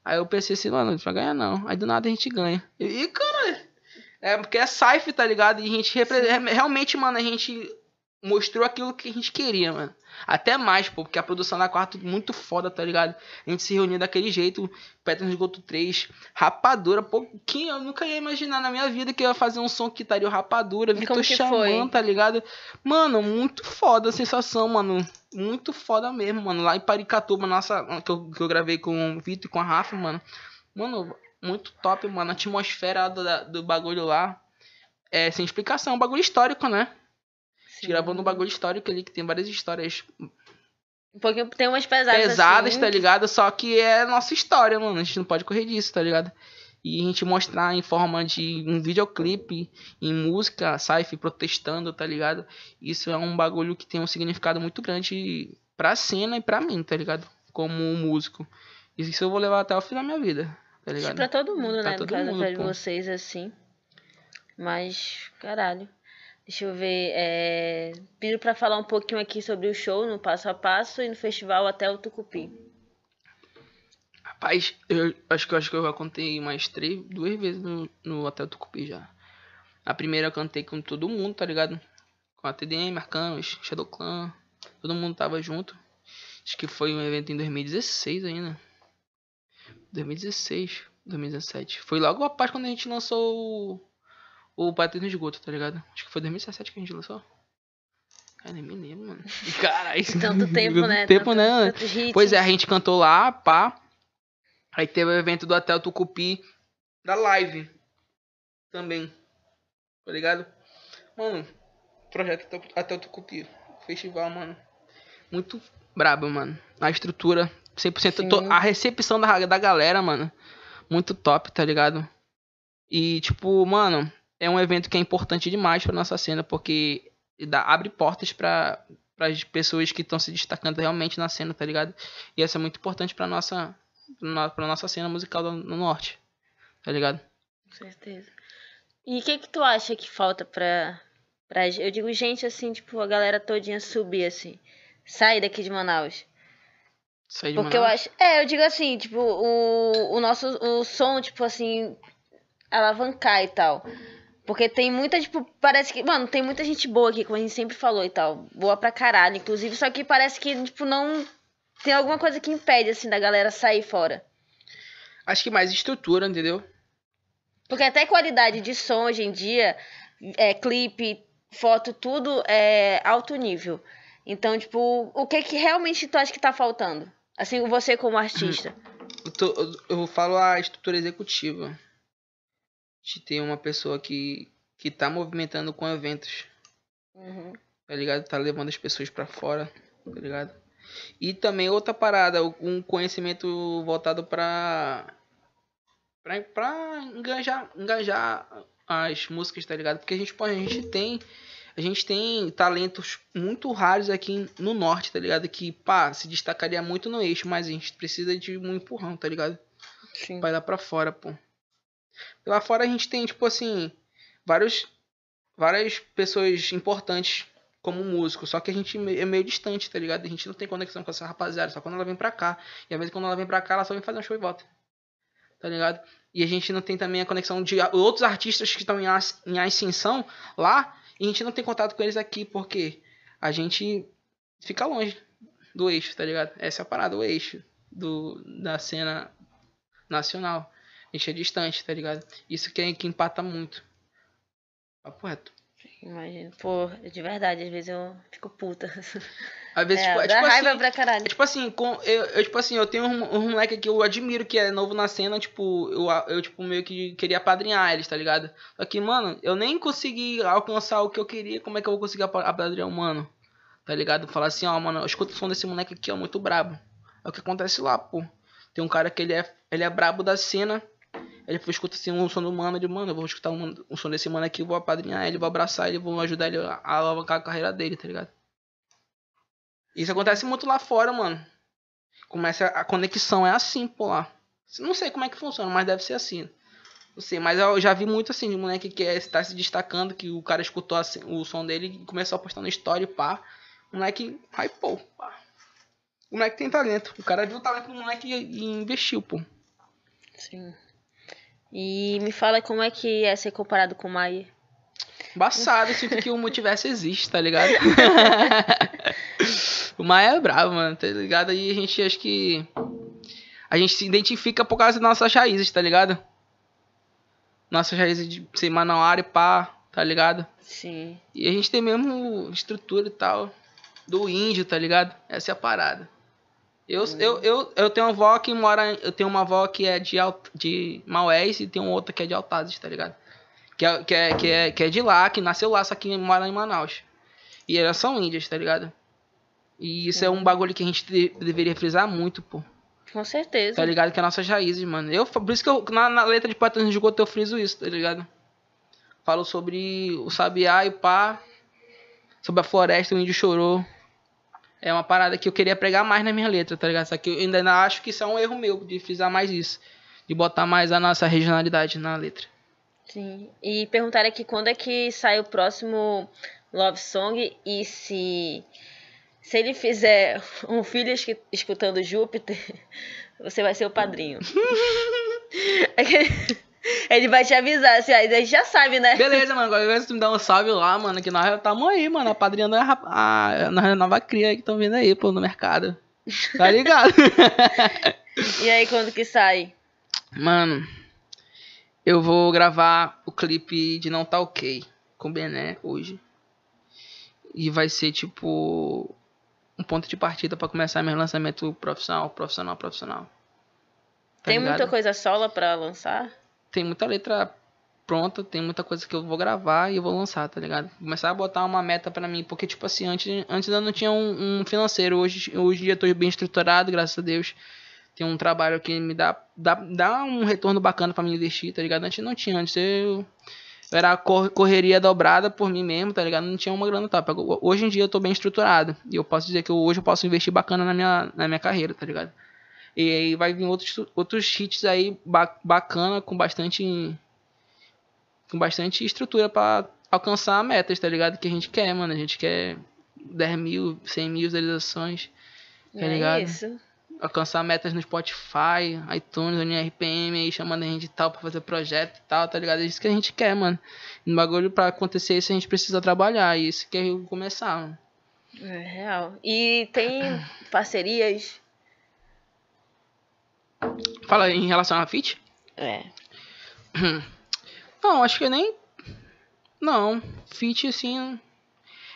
Aí eu pensei assim, mano, a gente vai ganhar não. Aí do nada a gente ganha. E, e, cara, é porque é Saif, tá ligado? E a gente re- realmente, mano, a gente mostrou aquilo que a gente queria, mano. Até mais, pô, porque a produção da quarta muito foda, tá ligado? A gente se reuniu daquele jeito, Petro Esgoto 3, Rapadura, pô, quem eu nunca ia imaginar na minha vida que eu ia fazer um som que estaria Rapadura, Vitor Xamã, tá ligado? Mano, muito foda a sensação, mano. Muito foda mesmo, mano. Lá em Paricatuba, nossa, que eu, que eu gravei com o Vitor e com a Rafa, mano. Mano, muito top, mano. A atmosfera do, do bagulho lá. É sem explicação, é um bagulho histórico, né? Sim. Gravando um bagulho histórico ali, que tem várias histórias Porque tem umas pesadas. pesadas, assim, tá ligado? Só que é nossa história, mano. A gente não pode correr disso, tá ligado? E a gente mostrar em forma de um videoclipe, em música, Saif protestando, tá ligado? Isso é um bagulho que tem um significado muito grande pra cena e pra mim, tá ligado? Como um músico. Isso eu vou levar até o fim da minha vida, tá ligado? pra todo mundo, Pra né? todo no caso, mundo, pra pô. vocês, assim. Mas, caralho. Deixa eu ver. É... Pido pra falar um pouquinho aqui sobre o show no Passo a Passo e no festival até o Tucupi. Rapaz, eu acho que eu acho que eu já contei mais três, duas vezes no, no Hotel Tucupi já. A primeira eu cantei com todo mundo, tá ligado? Com a TDM, Arcanos, Shadow Clan, todo mundo tava junto. Acho que foi um evento em 2016 ainda. 2016, 2017. Foi logo a parte quando a gente lançou o, o Patrícia no Esgoto, tá ligado? Acho que foi 2017 que a gente lançou. Cara, nem me lembro, mano. Caralho. Tanto tempo, né? tempo, Tanto- né? Pois é, a gente cantou lá, pá. Aí teve o evento do Hotel Tucupi da live também. Tá ligado? Mano, projeto Hotel Tucupi. Festival, mano. Muito brabo, mano. A estrutura, 100%. Sim. to- A recepção da, da galera, mano. Muito top, tá ligado? E, tipo, mano, é um evento que é importante demais pra nossa cena, porque dá, abre portas pra, as pessoas que estão se destacando realmente na cena, tá ligado? E essa é muito importante pra nossa, na- pra nossa cena musical do, no norte, tá ligado? Com certeza. E o que que tu acha que falta pra, pra... Eu digo gente, assim, tipo, a galera todinha subir, assim. Sair daqui de Manaus. Aí de Porque eu Manaus. acho. É, eu digo assim, tipo, o, o nosso o som, tipo assim, alavancar e tal. Porque tem muita, tipo, parece que. Mano, tem muita gente boa aqui, como a gente sempre falou e tal. Boa pra caralho, inclusive. Só que parece que, tipo, não. Tem alguma coisa que impede, assim, da galera sair fora. Acho que mais estrutura, entendeu? Porque até qualidade de som hoje em dia, é, clipe, foto, tudo é alto nível. Então, tipo, o que que realmente tu acha que tá faltando? Assim, você como artista. Eu, tô- eu- falo a estrutura executiva. De ter uma pessoa que, que tá movimentando com eventos, Uhum. tá ligado? Tá levando as pessoas pra fora, tá ligado? E também outra parada, um conhecimento voltado pra. pra, pra engajar, engajar as músicas, tá ligado? Porque a gente, pô, a gente tem. A gente tem talentos muito raros aqui no norte, tá ligado? Que, pá, se destacaria muito no eixo, mas a gente precisa de um empurrão, tá ligado? Sim. Vai lá pra fora, pô. Lá fora a gente tem, tipo assim, vários, várias pessoas importantes como músico, só que a gente é meio distante, tá ligado? A gente não tem conexão com essa rapaziada, só quando ela vem pra cá. E às vezes quando ela vem pra cá, ela só vem fazer um show e volta. Tá ligado? E a gente não tem também a conexão de outros artistas que estão em ascensão lá, e a gente não tem contato com eles aqui, porque a gente fica longe do eixo, tá ligado? Essa é a parada, o eixo do, da cena nacional. A gente é distante, tá ligado? Isso que, é, que empata muito. Papo reto. Imagino. Pô, de verdade, às vezes eu fico puta. Às vezes, É, tipo, é tipo raiva assim, pra caralho. é tipo assim, com, eu, eu, tipo assim, eu tenho um, um moleque que eu admiro que é novo na cena, tipo, eu, eu tipo, meio que queria apadrinhar eles, tá ligado? Só que, mano, eu nem consegui alcançar o que eu queria, como é que eu vou conseguir apa- apadrinhar um mano? Tá ligado? Falar assim, ó, mano, escuta o som desse moleque aqui, ó, muito brabo. É o que acontece lá, pô. Tem um cara que ele é, ele é brabo da cena. Ele foi escutar assim, um som do mano, ele, mano, eu vou escutar um, um som desse mano aqui, vou apadrinhar ele, vou abraçar ele, vou ajudar ele a alavancar a carreira dele, tá ligado? Isso acontece muito lá fora, mano. Começa a conexão, é assim, pô, lá. Não sei como é que funciona, mas deve ser assim. Não sei, mas eu já vi muito assim de moleque que está se destacando, que o cara escutou assim, o som dele e começou a postar no story, pá. O moleque hypou, pá. O moleque tem talento. O cara viu o talento do moleque e investiu, pô. Sim. E me fala como é que é ser comparado com o Maia. Embaçado, sinto que o multiverso existe, tá ligado? o Maia é bravo, mano, tá ligado? E a gente acho que. A gente se identifica por causa das nossas raízes, tá ligado? Nossas raízes de ser manauara e pá, tá ligado? Sim. E a gente tem mesmo estrutura e tal. Do índio, tá ligado? Essa é a parada. Eu, Hum. eu, eu, eu tenho uma avó que mora. Eu tenho uma avó que é de, Alt, de Maués e tenho outra que é de Altazes, tá ligado? Que é, que, é, que, é, que é de lá, que nasceu lá, só que mora em Manaus. E elas são índias, tá ligado? E isso é um bagulho que a gente de- deveria frisar muito, pô. Com certeza. Tá ligado? Que é nossas raízes, mano. Eu, por isso que eu, na, na letra de Patins de Goto eu friso isso, tá ligado? Falo sobre o sabiá e pá. Sobre a floresta, o índio chorou. É uma parada que eu queria pregar mais na minha letra, tá ligado? Só que eu ainda acho que isso é um erro meu, de frisar mais isso. De botar mais a nossa regionalidade na letra. Sim. E perguntaram aqui quando é que sai o próximo Love Song e se se ele fizer um filho escu- escutando Júpiter, você vai ser o padrinho. É ele vai te avisar, assim, aí a gente já sabe, né? Beleza, mano. Agora vez tu me dá um salve lá, mano. Que nós tamo aí, mano. Apadrinhando a, a, a nova cria aí que estão vindo aí, pô, no mercado. Tá ligado? E aí quando que sai? Mano, eu vou gravar o clipe de Não Tá Ok com o Bené hoje. E vai ser tipo um ponto de partida pra começar meu lançamento profissional, profissional, profissional. Tá Tem ligado? muita coisa sola pra lançar? Tem muita letra pronta, tem muita coisa que eu vou gravar e eu vou lançar, tá ligado? Começar a botar uma meta pra mim, porque tipo assim, antes, antes eu não tinha um, um financeiro, hoje, hoje eu tô bem estruturado, graças a Deus. Tem um trabalho que me dá, dá, dá um retorno bacana pra me investir, tá ligado? Antes não tinha, antes eu, era cor- correria dobrada por mim mesmo, tá ligado? Não tinha uma grana top. Hoje em dia eu tô bem estruturado e eu posso dizer que eu- hoje eu posso investir bacana na minha, na minha carreira, tá ligado? E aí vai vir outros, outros hits aí ba- bacana, com bastante com bastante estrutura pra alcançar metas, tá ligado? Que a gente quer, mano. A gente quer 10 mil, 100 mil visualizações, Tá é ligado? isso. alcançar metas no Spotify, iTunes, NRPM, aí chamando a gente e tal pra fazer projeto e tal, tá ligado? É isso que a gente quer, mano. No bagulho pra acontecer isso a gente precisa trabalhar, e isso que é começar, mano. É real. E tem parcerias? Fala em relação a fit? É. Não, acho que nem. Não, fit assim.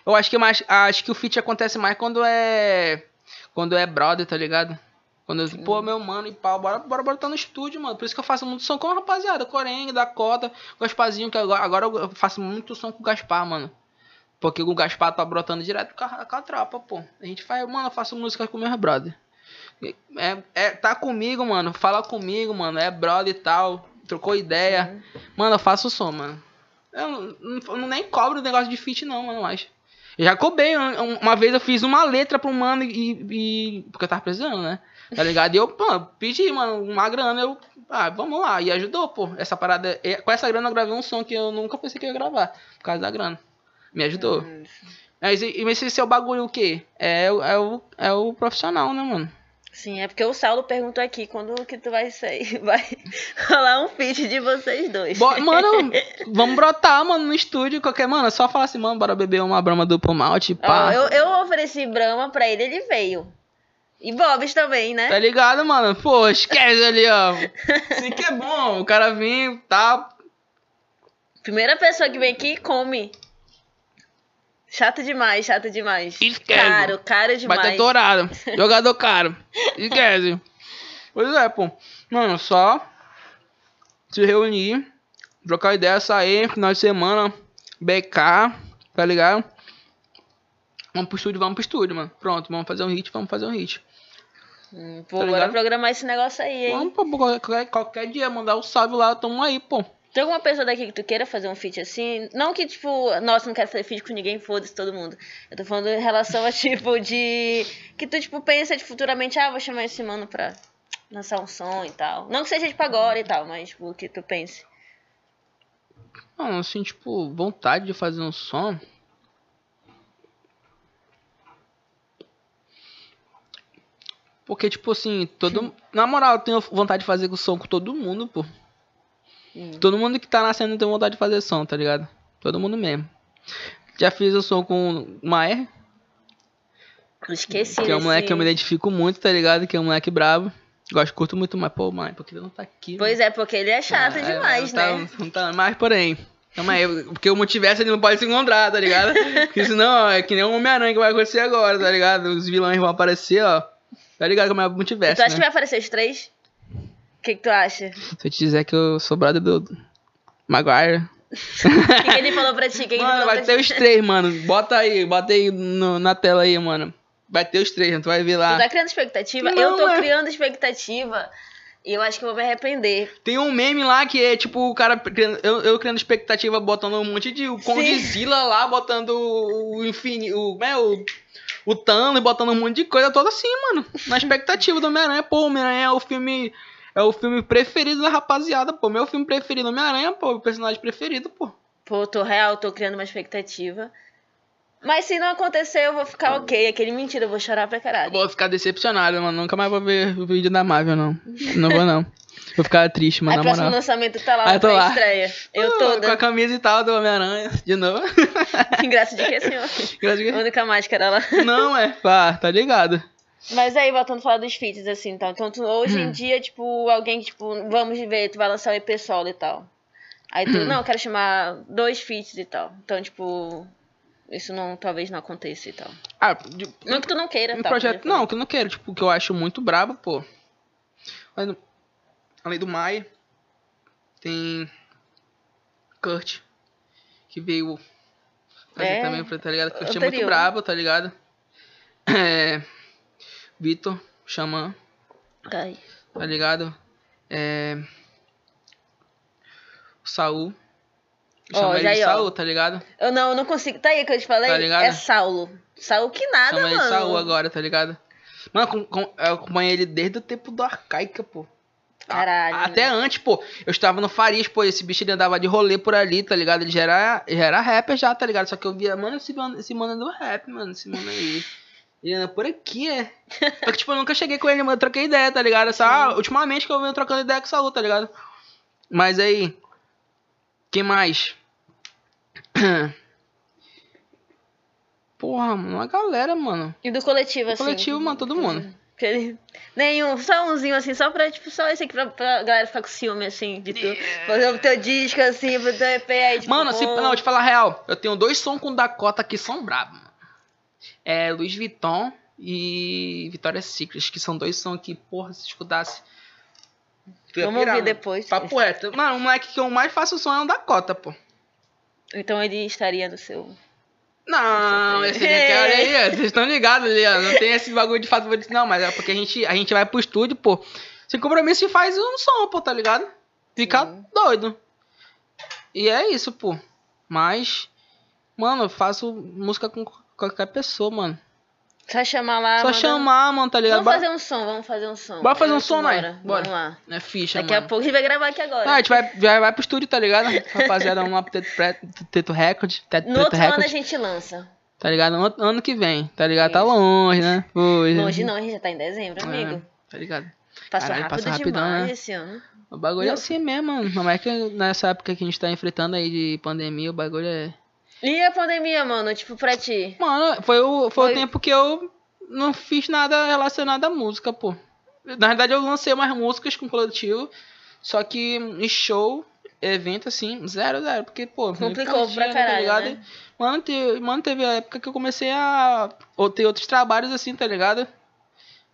Eu acho que mais. Acho que o fit acontece mais quando é. Quando é brother, tá ligado? Quando eu, pô, meu mano e pau, bora, bora botar no estúdio, mano. Por isso que eu faço muito som com a rapaziada, Corengue, Dakota, Gasparzinho, que agora, agora eu faço muito som com o Gaspar, mano. Porque o Gaspar tá brotando direto com a, com a tropa, pô. A gente faz, mano, eu faço música com meus brother. É, é, tá comigo, mano. Fala comigo, mano. É brother e tal. Trocou ideia. Mano, eu faço som, mano. Eu não, não nem cobro o negócio de feat, não, mano, mais. Eu já cobrei. um- Uma vez eu fiz uma letra pro mano e. e- porque eu tava precisando, né? Tá ligado? E eu, pô, pedi, mano, uma grana. Eu, ah, vamos lá. E ajudou, pô. Essa parada. Com essa grana eu gravei um som que eu nunca pensei que eu ia gravar. Por causa da grana. Me ajudou. Mas, e- mas esse é o bagulho o quê? É, é, o, é o profissional, né, mano? Sim, é porque o Saulo perguntou aqui quando que tu vai sair. Vai rolar um feat de vocês dois. Bo- mano, vamos brotar, mano, no estúdio. Qualquer, mano, é só falar assim, mano, bora beber uma brama duplo malte, pá. eu, eu ofereci Brahma pra ele, ele veio. E Bob's também, né? Tá ligado, mano? Pô, esquece ali, ó. Assim que é bom, o cara vir, tá. Primeira pessoa que vem aqui come. Chato demais, chato demais. Esquece. Caro, caro Vai demais. ter torado. Jogador caro. Esquece. Pois é, pô. Mano, só se reunir, trocar ideia, sair, final de semana, BK, tá ligado? Vamos pro estúdio, vamos pro estúdio, mano. Pronto, vamos fazer um hit, vamos fazer um hit. Hum, pô, Tá bora programar esse negócio aí, hein? Vamos, pô, qualquer, qualquer dia, mandar um salve lá, tamo aí, pô. Tem alguma pessoa daqui que tu queira fazer um feat assim? Não que, tipo, nossa, não quero fazer feat com ninguém, foda-se todo mundo. Eu tô falando em relação a, tipo, de. Que tu, tipo, pensa de futuramente, ah, vou chamar esse mano pra lançar um som e tal. Não que seja, tipo, agora e tal, mas, tipo, que tu pense. Não, assim, tipo, vontade de fazer um som. Porque, tipo assim, todo. Na moral, eu tenho vontade de fazer som com todo mundo, pô. Todo mundo que tá nascendo tem vontade de fazer som, tá ligado? Todo mundo mesmo. Já fiz o som com o Maer, esqueci. que é um moleque que eu me identifico muito, tá ligado? Que é um moleque brabo. Gosto, curto muito mais. Pô, Maer, porque ele não tá aqui. Pois é, porque ele é chato Ah, demais, não né? Tá, não tá mais, porém. Calma aí, porque o multiverso ele não pode se encontrar, tá ligado? Porque senão, ó, é que nem o Homem-Aranha que vai acontecer agora, tá ligado? Os vilões vão aparecer, ó. Tá ligado como é o multiverso, tu acha que né? vai aparecer os três? O que, que tu acha? Se eu te dizer que eu sou brother do Maguire. O que, que ele falou pra ti? Que, Mano, vai ter ti? os três, mano. Bota aí, bota aí no- na tela aí, mano. Vai ter os três, tu vai ver lá. Tu tá criando expectativa? Não, eu tô é. criando expectativa. E eu acho que eu vou me arrepender. Tem um meme lá que é tipo o cara. Eu, eu criando expectativa, botando um monte de. O Condzilla lá, botando o infinito. O, como é, o, o Thanos, botando um monte de coisa toda assim, mano. Na expectativa do Homem-Aranha. Pô, Homem-Aranha é o filme. É o filme preferido da rapaziada, pô. Meu filme preferido, Homem-Aranha, pô. O personagem preferido, pô. Pô, tô real, tô criando uma expectativa. Mas se não acontecer, eu vou ficar ok. Aquele mentira, eu vou chorar pra Eu caralho. vou ficar decepcionado, mano. Nunca mais vou ver o vídeo da Marvel, não. Não vou, não. Vou ficar triste, Aí mano, na próximo lançamento tá lá Ah, eu na tô lá. estreia. Eu Uh, Com a toda. camisa e tal do Homem-Aranha, de novo. Que graça de que, senhor? Graças A única máscara lá. não, é. Pá, tá ligado. Mas aí, voltando a falar dos feats, assim, então. Então, tu, hoje Hum. em dia, tipo, alguém tipo, vamos ver, tu vai lançar o EP solo e tal. Aí Hum. tu, não, eu quero chamar dois feats e tal. Então, tipo, isso não, talvez não aconteça e tal. Ah, de, Não que tu não queira, um tá? projeto. Não, que eu não quero, tipo, que eu acho muito brabo, pô. Mas, além do Mai, tem. Kurt, que veio fazer É, também, tá ligado? Kurt é muito anterior. brabo, tá ligado? É. Vitor, Xamã, Ai. tá ligado? É. O Saul. Ó, Chama ele de aí, ó. Saul, tá ligado? Eu não, eu não consigo. Tá aí que eu te falei? Tá ligado? É Saulo. Saulo que nada, Chama ele de mano. Saul agora, tá ligado? Mano, com, com, eu acompanhei ele desde o tempo do Arcaica, pô. Caralho. A- Até antes, pô. Eu estava no Farias, pô. Esse bicho ele andava de rolê por ali, tá ligado? Ele já era, já era rapper já, tá ligado? Só que eu via, mano, esse mano, esse mano é do rap, mano. Esse mano aí. Ele anda por aqui, é. Só que, tipo, eu nunca cheguei com ele, mano. Eu troquei ideia, tá ligado? Só, ultimamente que eu venho trocando ideia com o Salu, tá ligado? Mas aí. Quem mais? Porra, mano, uma galera, mano. E do coletivo, assim. Coletivo, mano, todo mundo. Aquele- Nenhum, só umzinho assim, só pra, tipo, só esse aqui pra, pra galera ficar com ciúme, assim, de tu fazer o teu disco, assim, pro teu EP aí, tipo, Mano, se, pô. não, te falar a real. Eu tenho dois sons com Dakota que são brabos, mano. É Louis Vuitton e Victoria's Secret, que são dois sons que, porra, se escutasse. Vamos ouvir depois. Papo reto. Mano, o moleque que eu mais faço som é o Dakota, pô. Então ele estaria no seu... Não, esse daqui, olha aí, ó, vocês estão ligados ali, ó. Não tem esse bagulho de favorito, não, mas é porque a gente, a gente vai pro estúdio, pô. Sem compromisso e faz um som, pô, tá ligado? Fica doido. E é isso, pô. Mas, mano, eu faço música com qualquer pessoa, mano. Só chamar lá, Só manda- chamar, mano, tá ligado? Vamos fazer um som, vamos fazer um som. Bora fazer um Eu- som, nós. bora. Vamos lá. É ficha, Daqui mano. a pouco a gente vai gravar aqui agora. Ah, a gente vai, já vai pro estúdio, tá ligado? Rapaziada, vamos lá pro Teto, Preto- Teto Record. Teto, No outro ano Record. a gente lança. Tá ligado? Ano, ano que vem, tá ligado? Tá longe, né? Hoje. Longe não, a gente já tá em dezembro, amigo. É, tá ligado? Passou Caralho, rápido rapidão, demais né? esse ano. O bagulho é assim mesmo, mano. Não é que nessa época que a gente tá enfrentando aí de pandemia, o bagulho é. E a pandemia, mano, tipo, pra ti? Mano, foi o, foi Foi- o tempo que eu não fiz nada relacionado à música, pô. Na verdade, eu lancei umas músicas com o coletivo, só que em show, evento assim, zero, zero. Porque, pô, Complicou pra tinha, caralho, tá ligado? né? Mano, te, mano, teve a época que eu comecei a ou ter outros trabalhos assim, tá ligado?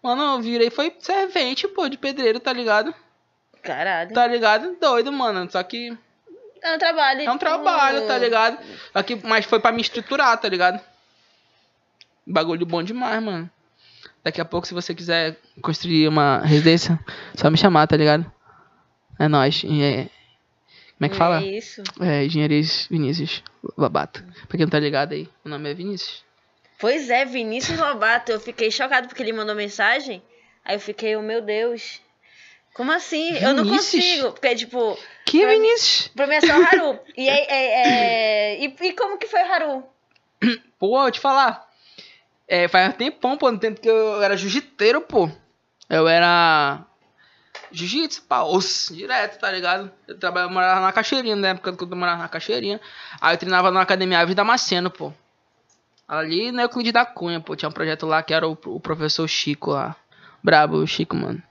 Mano, eu virei, foi servente, pô, de pedreiro, tá ligado? Caralho. Tá ligado? Doido, mano. Só que É um trabalho. é um trabalho, tá ligado? Que, mas foi pra me estruturar, tá ligado? Bagulho bom demais, mano. Daqui a pouco, se você quiser construir uma residência, só me chamar, tá ligado? É nóis. É- Como é que fala? É isso. É, Engenharias Vinícius Lobato. Pra quem não tá ligado aí, o nome é Vinícius. Pois é, Vinícius Lobato. Eu fiquei chocado porque ele mandou mensagem. Aí eu fiquei, oh, meu Deus. Como assim? Eu não Vinícius? consigo. Porque, tipo, Que Pra Vinícius? pra mim é só Haru. e, é, é- é- e, e como que foi o Haru? Pô, eu te falar. É, faz um tempão, pô, no tempo que eu era jiu-jiteiro, pô. Eu era. Jiu-jitsu, pá, osso, direto, tá ligado? Eu trabalhava, morava na Cachoeirinha, na época que eu morava na Cachoeirinha. Aí eu treinava na Academia Aves Damasceno, pô. Ali na Euclides da Cunha, pô. Tinha um projeto lá que era o, o professor Chico lá. Brabo, o Chico, mano.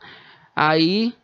Aí.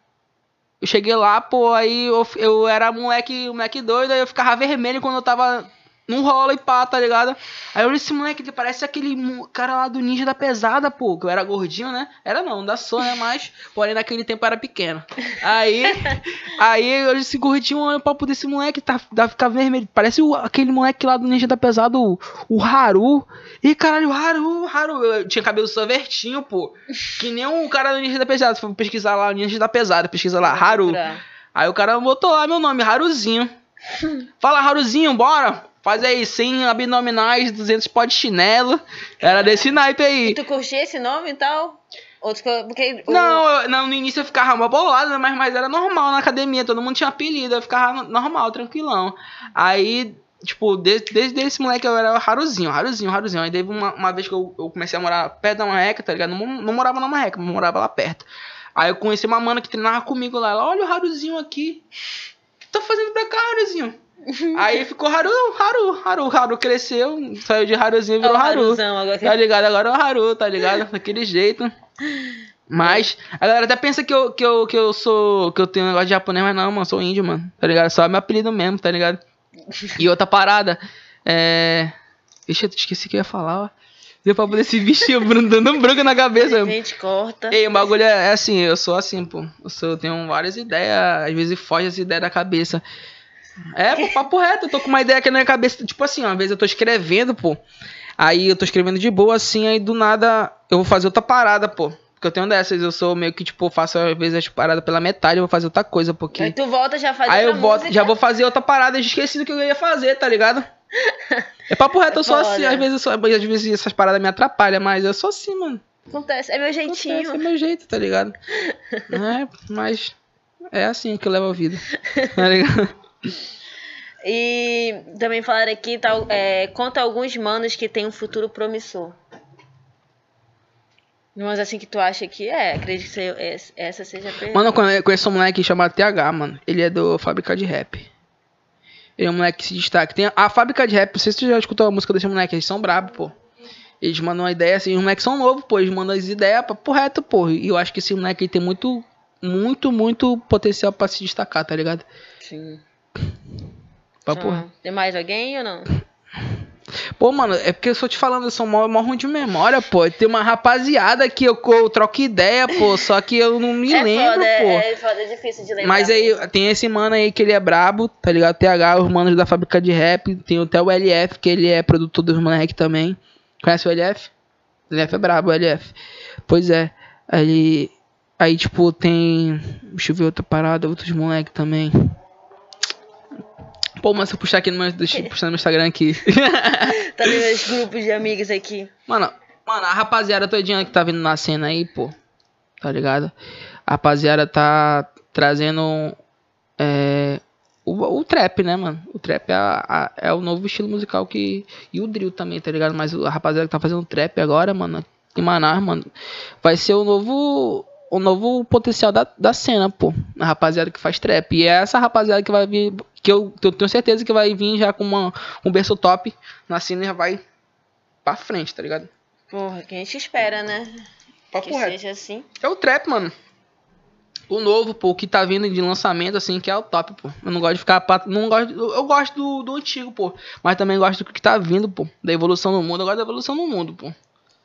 Eu cheguei lá, pô, aí eu, eu era moleque, moleque doido, aí eu ficava vermelho quando eu tava num rola e pá, tá ligado? Aí eu olhei esse moleque, ele parece aquele cara lá do Ninja da Pesada, pô, que eu era gordinho, né? Era não, ainda sou, né? Mas, porém, naquele tempo era pequeno. Aí, aí eu olhei esse gordinho, olha o papo desse moleque, tá, tá ficar vermelho. Parece o- aquele moleque lá do Ninja da Pesada, o, o Haru. Ih, caralho, o Haru, Haru. Eu tinha cabelo sovertinho, pô. Que nem o cara do Ninja da Pesada. Se for pesquisar lá, o Ninja da Pesada, pesquisa lá, Haru. Aí o cara botou lá meu nome, Haruzinho. Fala, Haruzinho, bora. Faz aí 100 abdominais, 200 pó de chinelo. Era desse naipe E aí. tu curtia esse nome e tal? Outros porque Não, eu- não, no início eu ficava uma bolada, mas, mas era normal na academia. Todo mundo tinha apelido, eu ficava no- normal, tranquilão. Aí, tipo, desde, desde esse moleque eu era Haruzinho, Haruzinho, Haruzinho. Aí teve uma, uma vez que eu, eu comecei a morar perto da marreca, tá ligado? Não, não morava na marreca, mas morava lá perto. Aí eu conheci uma mana que treinava comigo lá. Ela, olha o Haruzinho aqui. O que tá fazendo pra cá, Haruzinho? Aí ficou Haru, Haru, Haru, Haru cresceu, saiu de Haruzinho e virou o Haru. Haruzão agora Tá ligado? Agora é o Haru, tá ligado? Daquele jeito. Mas, a galera até pensa que eu, que eu, que eu sou. que eu tenho um negócio de japonês, mas não, mano, eu sou índio, mano. Tá ligado? Só é meu apelido mesmo, tá ligado? E outra parada, é. Ixi, eu esqueci o que eu ia falar, ó. Deu pra poder bichinho bran- dando um branco na cabeça. Gente, corta. Ei, o bagulho é é assim, eu sou assim, pô. Eu, sou, eu tenho várias ideias, às vezes foge as ideias da cabeça. É, pô, papo reto, eu tô com uma ideia aqui na minha cabeça. Tipo assim, ó, às vezes eu tô escrevendo, pô. Aí eu tô escrevendo de boa, assim, aí do nada eu vou fazer outra parada, pô. Porque eu tenho dessas, eu sou meio que, tipo, faço às vezes as paradas pela metade, eu vou fazer outra coisa, porque. Aí tu volta já faz Aí eu música. já vou fazer outra parada, esqueci do que eu ia fazer, tá ligado? É papo reto, eu sou foda. assim, às vezes, eu sou, às vezes essas paradas me atrapalham, mas eu sou assim, mano. Acontece, é meu Acontece, é jeitinho. meu jeito, tá ligado? é, mas é assim que eu levo a vida. Tá ligado? E também falaram aqui, tal, é, conta alguns manos que tem um futuro promissor. Mas assim que tu acha que é, acredito que essa seja a pergunta. Mano, eu conhe- conheço um moleque chamado TH, mano. Ele é do Fábrica de Rap. Ele é um moleque que se destaca. Tem a Fábrica de Rap, não sei se tu já escutou a música desse moleque, eles são brabos, pô. Eles mandam uma ideia assim, os moleques são novos, pô. Eles mandam as ideias papo reto, pô. E eu acho que esse moleque tem muito, muito, muito potencial pra se destacar, tá ligado? Sim. Papo Ah, tem mais alguém ou não? Pô, mano, é porque eu sou te falando, eu sou mó, mó ruim de memória, pô. Tem uma rapaziada que eu, eu troco ideia, pô, só que eu não me é lembro, foda, pô. é, é foda, é difícil de lembrar. Mas aí tem esse mano aí que ele é brabo, tá ligado? TH, os manos da fábrica de rap. Tem até o LF, que ele é produtor dos moleque também. Conhece o LF? O LF é brabo, o LF. Pois é. Aí, aí tipo, tem. Deixa eu ver outra parada, outros moleque também. Pô, mas se eu puxar aqui no meu, puxar no meu Instagram aqui. Tá nos meus grupos de amigos aqui. Mano, mano, a rapaziada todinha que tá vindo na cena aí, pô. Tá ligado? A rapaziada tá trazendo é, o, o trap, né, mano? O trap é, a- é o novo estilo musical que. E o drill também, tá ligado? Mas a rapaziada que tá fazendo trap agora, mano, em Manaus, mano, vai ser o novo. O novo potencial da, da cena, pô. A rapaziada que faz trap. E é essa rapaziada que vai vir. Que eu, eu tenho certeza que vai vir já com uma, um berço top na cena e já vai pra frente, tá ligado? Porra, que a gente espera, né? Papo que reto. seja assim. É o trap, mano. O novo, pô, que tá vindo de lançamento, assim, que é o top, pô. Eu não gosto de ficar. pat- Não gosto, eu gosto do, do antigo, pô. Mas também gosto do que tá vindo, pô. Da evolução do mundo. Eu gosto da evolução do mundo, pô.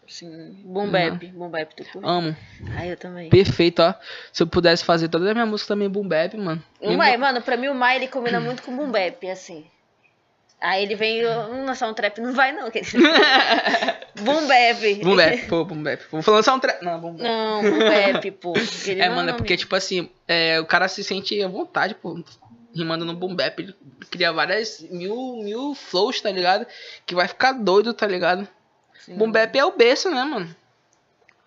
Sim. Boom bap. Boom bap, tu curte? Amo. Ah, eu também. Perfeito, ó. Se eu pudesse fazer toda a minha música também boom bap, mano. O Mai, mano, pra mim o Mai ele combina muito com boom bap, assim. Aí ele vem, "Vamos lançar um trap, não vai não. querido." Boom Bap. Boom Bap, pô, Boom Bap. Vou lançar um tre... Não, Boom Bap. Não, Boom Bap, pô. É, não mano, é porque, tipo assim, é, o cara se sente à vontade, pô, rimando no boom bap. Ele cria várias mil, mil flows, tá ligado? Que vai ficar doido, tá ligado? Sim. Boom bap é o berço, né, mano?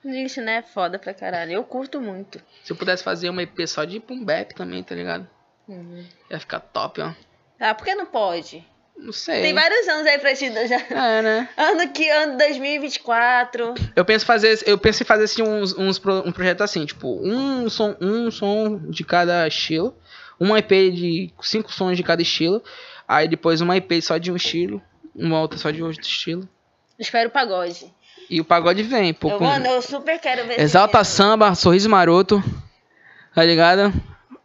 Isso, né? Foda pra caralho. Eu curto muito. Se eu pudesse fazer uma EP só de boom bap também, tá ligado? Uhum. Ia ficar top, ó. Ah, por que não pode? Não sei. Tem vários anos aí pra te já. É, né? Ano que ano 2024. Eu penso fazer, eu penso em fazer assim uns, uns um projeto assim, tipo, um som, um som de cada estilo, uma EP de cinco sons de cada estilo, aí depois uma EP só de um estilo, uma outra só de outro estilo. Espero o pagode. E o pagode vem, pô. Eu, com mano, eu super quero ver Exalta. Samba, Sorriso Maroto, tá ligado?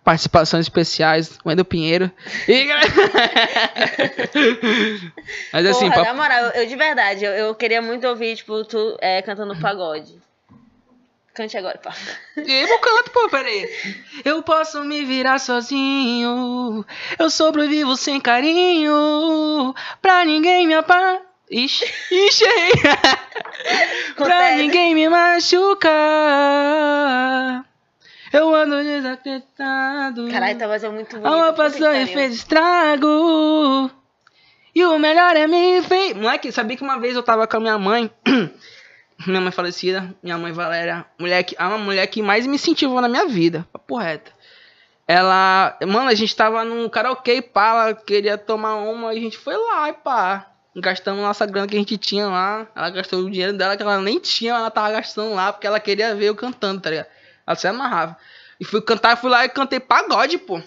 Participações especiais, Wendel Pinheiro. E... Mas assim, Porra, pra- na moral, eu, de verdade, eu, eu queria muito ouvir, tipo, tu é, cantando pagode. Cante agora, pá. Eu vou canto, pô, peraí. Eu posso me virar sozinho. Eu sobrevivo sem carinho. Pra ninguém me apar. Ixi, ixi. pra ninguém me machucar. Eu ando desacreditado. Caralho, tá vazando muito bonito. A uma passou e fez estrago. E o melhor é me fez. Moleque, sabia que uma vez eu tava com a minha mãe. minha mãe falecida, minha mãe Valéria. Mulher que, a mulher que mais me incentivou na minha vida. Papo reto. Ela. Mano, a gente tava num karaokê, pá. Ela queria tomar uma. E a gente foi lá e pá. Gastamos nossa grana que a gente tinha lá. Ela gastou o dinheiro dela que ela nem tinha, ela tava gastando lá. Porque ela queria ver eu cantando, tá ligado? Ela se amarrava. E fui cantar, fui lá e cantei pagode, pô.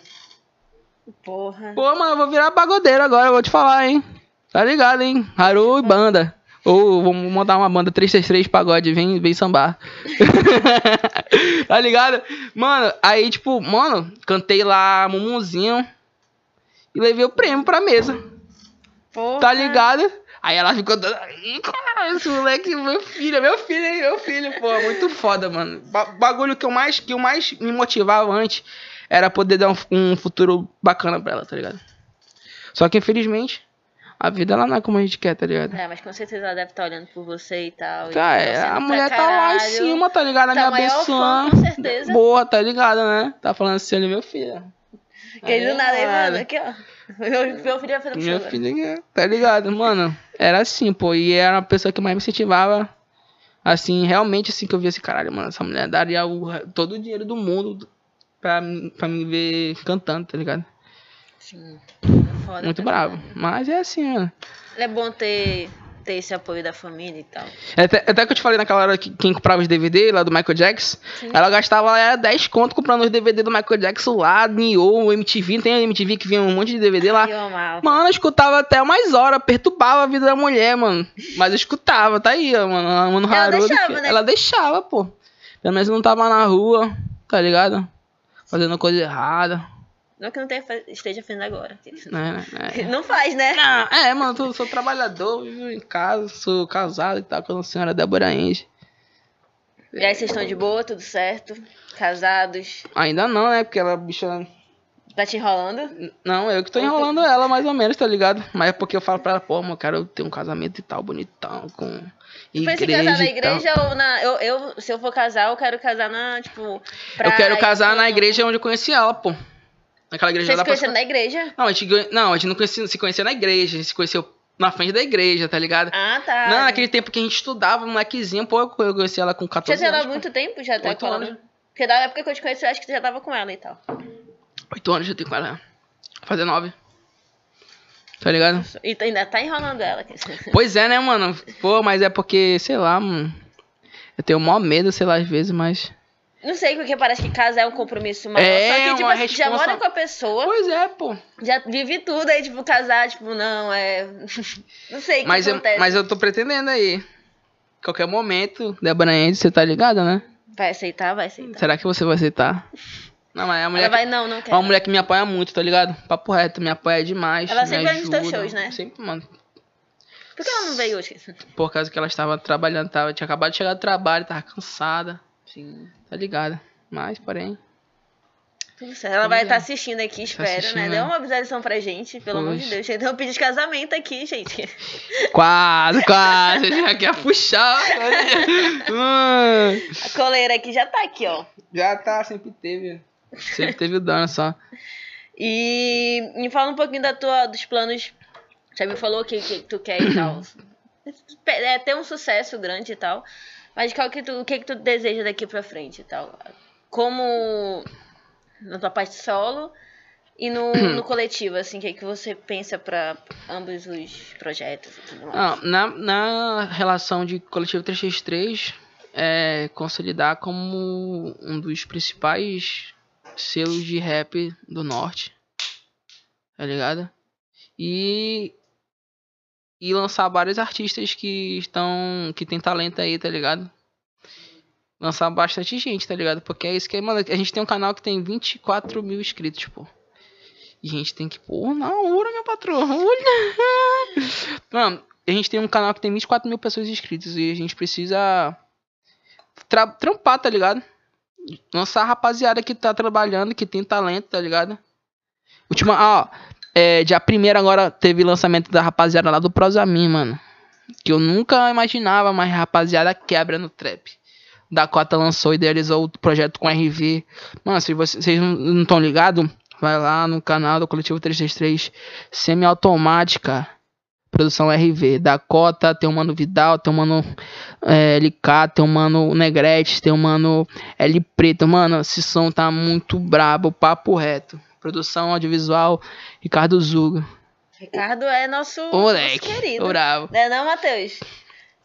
Porra. Pô, mano, eu vou virar pagodeiro agora, eu vou te falar, hein? Tá ligado, hein? Haru e banda. Ou vamos montar uma banda 333 pagode, vem, vem sambar. tá ligado? Mano, aí, tipo, mano, cantei lá Mumuzinho e levei o prêmio pra mesa. Porra. Tá ligado? Aí ela ficou toda. Caralho, esse moleque, meu filho, meu filho? Meu filho, pô, muito foda, mano. Ba- bagulho que eu mais, que eu mais me motivava antes era poder dar um, um futuro bacana pra ela, tá ligado? Só que infelizmente, a vida ela não é como a gente quer, tá ligado? É, mas com certeza ela deve estar olhando por você e tal. e Tá, é, a mulher tá lá em caralho. cima, tá ligado? Tá me fã, abençoando. com certeza. Boa, tá ligado, né? Tá falando assim, olha, meu filho. Que do nada aí, mano, aqui, ó. Meu, meu filho vai fazer pra filha, que- tá ligado, mano? Era assim, pô. E era uma pessoa que mais me incentivava. Assim, realmente, assim, que eu via esse caralho, mano. Essa mulher daria o- todo o dinheiro do mundo pra, pra me ver cantando, tá ligado? Sim. Foda Muito bravo. Mas é assim, mano. É bom ter, ter esse apoio da família e tal. Até, até que eu te falei naquela hora que quem comprava os DVD lá do Michael Jackson, Sim. ela gastava era 10 conto comprando os DVD do Michael Jackson lá, Nioh, MTV, tem a MTV que vinha um monte de DVD lá. Eu amava. Mano, eu escutava até umas horas, perturbava a vida da mulher, mano. Mas eu escutava, tá aí, ó, mano. A Mano Ela Harudo, deixava, que- né? Ela deixava, pô. Pelo menos não tava na rua, tá ligado? Fazendo coisa errada. Não que não tenha, esteja fazendo agora. Né, né. Não faz, né? Não, é, mano, eu sou trabalhador, vivo em casa, sou casado e tal, com a senhora Débora Enge. E aí vocês estão de boa, tudo certo? Casados? Ainda não, né? Porque ela, bicha. Tá te enrolando? Não, eu que tô enrolando ela mais ou menos, tá ligado? Mas é porque eu falo pra ela, pô, mano, eu quero ter um casamento e tal, bonitão, com Pensa em igreja. casar na igreja ou na. Eu, eu, se eu for casar, eu quero casar na, tipo. Eu quero casar na igreja onde eu conheci ela, pô. Naquela igreja Vocês da se conheceram na igreja? Não, a gente, não, a gente não conhecia, se conhecia na igreja, a gente se conheceu na frente da igreja, tá ligado? Ah, tá. Não, naquele tempo que a gente estudava, molequezinho, pô, eu conheci ela com Já 14 sei ela há anos. muito tempo? Já tá Oito com ela? anos. Porque da época que eu te conheci, eu acho que você já tava com ela e tal. Oito anos já tenho com ela. Fazer nove. Tá ligado? E ainda tá enrolando ela. Pois é, né, mano? Pô, mas é porque, sei lá, mano. Eu tenho o maior medo, sei lá, às vezes, mas. Não sei, porque parece que casar é um compromisso maior. É, Só que, tipo, uma assim, já responsa- mora com a pessoa, Pois é, pô. já vive tudo, aí, tipo, casar, tipo, não, é. não sei o que Mas, eu, acontece. mas eu tô pretendendo aí. Qualquer momento, Débora Andes, você tá ligada, né? Vai aceitar, vai aceitar. Será que você vai aceitar? Não, mas é a mulher. Ela que- vai, não, não É quero. uma mulher que me apoia muito, tá ligado? Papo reto, me apoia demais. Ela sempre vai nos teus shows, né? Sempre, mano. Por que ela não veio hoje? Por causa que ela estava trabalhando, tava, tinha acabado de chegar do trabalho, tava cansada, Sim. tá ligado? Mas, porém. Tudo certo. Ela Tudo vai estar assistindo aqui, espero, né? assistindo, Dê né? uma visualização pra gente, pelo amor de. Deus. Então, um pedido de casamento aqui, gente. Quase, quase. Já quer puxar. A coleira aqui já tá aqui, ó. Já tá, sempre teve. Sempre teve o dano só. E me fala um pouquinho da tua, dos planos. Já me falou o que, que tu quer e tal. É ter um sucesso grande e tal. Mas qual que tu, o que, que tu deseja daqui pra frente e tal? Como na tua parte solo e no, no coletivo, assim, o que, que você pensa pra ambos os projetos e tudo mais? Ah, na, na relação de Coletivo 3x3, é consolidar como um dos principais selos de rap do norte. Tá ligado? E. E lançar vários artistas que estão. que tem talento aí, tá ligado? Lançar bastante gente, tá ligado? Porque é isso que. Mano, a gente tem um canal que tem 24 mil inscritos, pô. E a gente tem que. Pô, na hora, meu patrão. Olha. Mano, a gente tem um canal que tem 24 mil pessoas inscritas e a gente precisa tra trampar, tá ligado? Lançar a rapaziada que tá trabalhando, que tem talento, tá ligado? Última, ó, é, dia primeiro agora teve lançamento da rapaziada lá do Prosamin, mano. Que eu nunca imaginava, mas rapaziada quebra no trap. Dakota lançou, idealizou o projeto com RV. Mano, se vocês, não estão ligados, vai lá no canal do Coletivo 333 Semiautomática. Produção RV. Dakota, tem o Mano Vidal, tem o Mano é, LK, tem o Mano Negrete, tem o Mano L Preto. Mano, esse som tá muito brabo, papo reto. Produção audiovisual, Ricardo Zuga. Ricardo é nosso, nosso moleque, querido. ô bravo. Não é não, Matheus?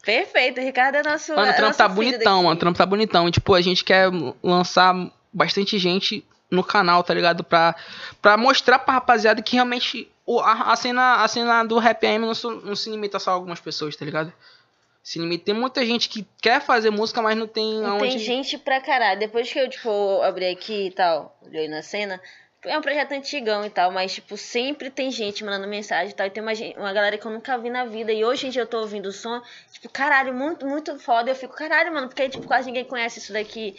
Perfeito, o Ricardo é nosso. Mano, o é trampo nosso tá bonitão, mano. O trampo tá bonitão. E, tipo, a gente quer lançar bastante gente no canal, tá ligado? Pra, pra mostrar pra rapaziada que realmente o, a, a cena, a cena do Rap AM não, não se limita só a algumas pessoas, tá ligado? Se limita. Tem muita gente que quer fazer música, mas não tem Não aonde. tem gente pra caralho. Depois que eu, tipo, abri aqui e tal, olhei na cena, é um projeto antigão e tal, mas, tipo, sempre tem gente mandando mensagem e tal. E tem uma, gen- uma galera que eu nunca vi na vida. E hoje em dia eu tô ouvindo o som, tipo, caralho, muito, muito foda. Eu fico, caralho, mano, porque, tipo, quase ninguém conhece isso daqui.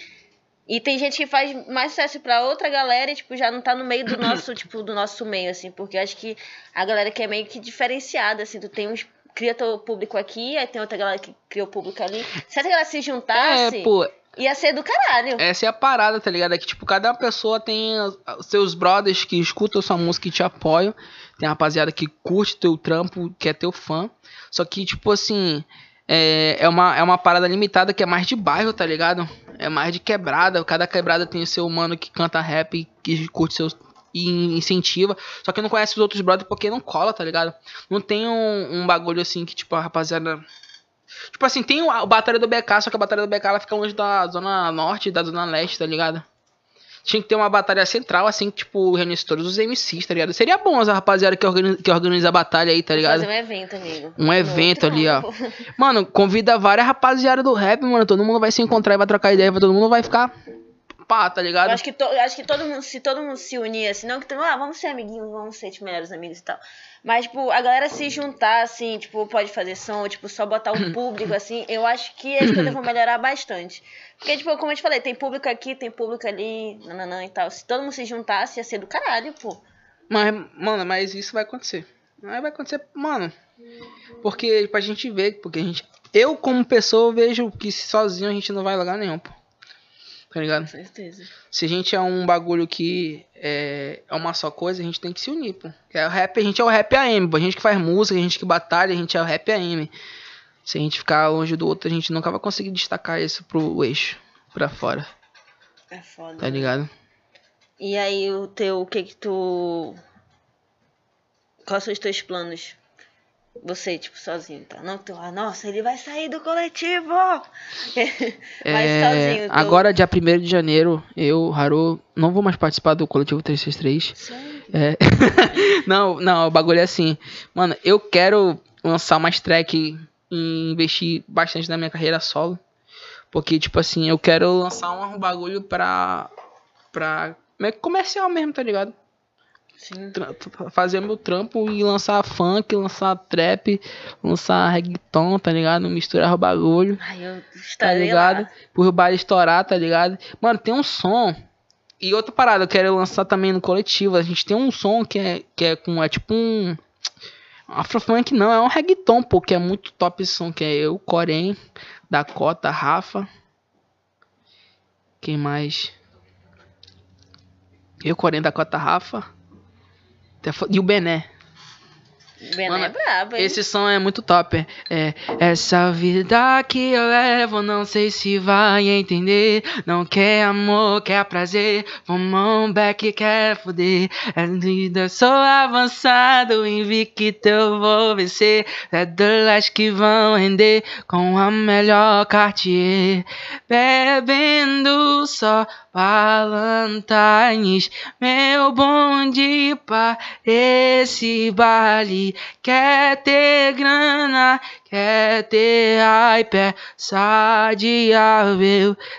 E tem gente que faz mais sucesso pra outra galera e, tipo, já não tá no meio do nosso, tipo, do nosso meio, assim. Porque acho que a galera que é meio que diferenciada, assim. Tu tem uns... Cria teu público aqui, aí tem outra galera que cria o público ali. Se essa galera se juntasse... É, pô, Ia ser do caralho. essa é a parada, tá ligado? É que, tipo, cada pessoa tem seus brothers que escutam sua música e te apoiam. Tem a rapaziada que curte teu trampo, que é teu fã. Só que, tipo assim, é, é, uma, é uma parada limitada que é mais de bairro, tá ligado? É mais de quebrada. Cada quebrada tem o seu mano que canta rap, que curte seus. E incentiva. Só que não conhece os outros brothers porque não cola, tá ligado? Não tem um, um bagulho assim que, tipo, a rapaziada. Tipo assim, tem a batalha do BK, só que a batalha do BK ela fica longe da zona norte e da zona leste, tá ligado? Tinha que ter uma batalha central, assim, que, tipo, reunisse todos os MCs, tá ligado? Seria bom essa rapaziada que organiza, que organiza a batalha aí, tá ligado? Fazer um evento, amigo. Um evento ali, ó. Mano, convida várias rapaziada do rap, mano. Todo mundo vai se encontrar e vai trocar ideia, todo mundo vai ficar pá, tá Eu ligado? acho que, to, eu acho que todo mundo, se todo mundo se unir, assim, não que tu- ah, vamos ser amiguinhos, vamos ser tipo, melhores amigos e tal. Mas, tipo, a galera se juntar, assim, tipo, pode fazer som, tipo, só botar o público, assim, eu acho que as coisas vão melhorar bastante. Porque, tipo, como eu te falei, tem público aqui, tem público ali, nananã e tal. Se todo mundo se juntasse, ia ser do caralho, pô. Mas, mano, mas isso vai acontecer. Mas vai acontecer, mano. Porque pra gente ver, porque a gente. Eu, como pessoa, vejo que sozinho a gente não vai lugar nenhum, pô. Tá ligado? Com certeza. Se a gente é um bagulho que é, é uma só coisa, a gente tem que se unir, pô. É o rap, a gente é o rap AM, pô. A gente que faz música, a gente que batalha, a gente é o rap AM. Se a gente ficar longe do outro, a gente nunca vai conseguir destacar isso pro eixo, pra fora, É foda. tá ligado? E aí, o teu, o que que tu... Quais são os teus planos? Você, tipo, sozinho, tá? Não que tu, ah, nossa, ele vai sair do coletivo! Mas É, sozinho. tu- agora, dia 1 de janeiro, eu, Haru, não vou mais participar do coletivo 363. Sério? É. não, não, o bagulho é assim. Mano, eu quero lançar mais track e investir bastante na minha carreira solo. Porque, tipo assim, eu quero lançar um bagulho pra. pra. meio que comercial mesmo, tá ligado? Fazer meu trampo e lançar funk, lançar trap, lançar reggaeton, tá ligado? Misturar o bagulho Ai, eu tá ligado? lá. Pro baile estourar, tá ligado? Mano, tem um som E outra parada, eu quero lançar também no coletivo. A gente tem um som que é, que é com. É tipo um. Afrofunk não, é um reggaeton, pô, que é muito top esse som, que é eu, Corém, Dakota, Rafa. Quem mais? Eu, Corém, Dakota, Rafa. E o Bené. Bené Mano, é brabo, hein? Esse som é muito top. É, essa vida que eu levo, não sei se vai entender. Não quer amor, quer prazer. Vamos back, quer foder. É vida, sou avançado, invicto eu vou vencer. É dólares que vão render com a melhor Cartier. Bebendo só Valentines, meu bonde para esse baile. Quer ter grana, quer ter hyper, sadia,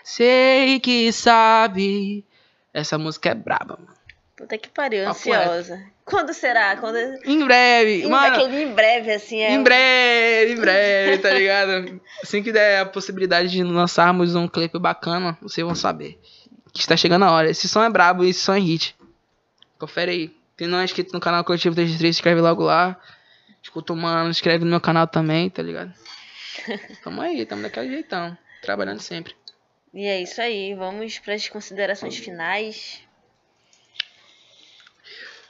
sei que sabe. Essa música é braba, mano. Puta que pariu, ansiosa. Quando será? Quando... Em breve, em, mano. Aquele em breve, assim, é. Em breve, em breve, tá ligado? assim que der a possibilidade de lançarmos um clipe bacana, vocês vão saber que está chegando a hora. Esse som é brabo, esse som é hit. Confere aí. Quem não é inscrito no canal Coletivo 33, inscreve logo lá. Escuta o mano, inscreve no meu canal também, tá ligado? tamo aí, tamo daquele jeitão. Trabalhando sempre. E é isso aí, vamos para as considerações finais.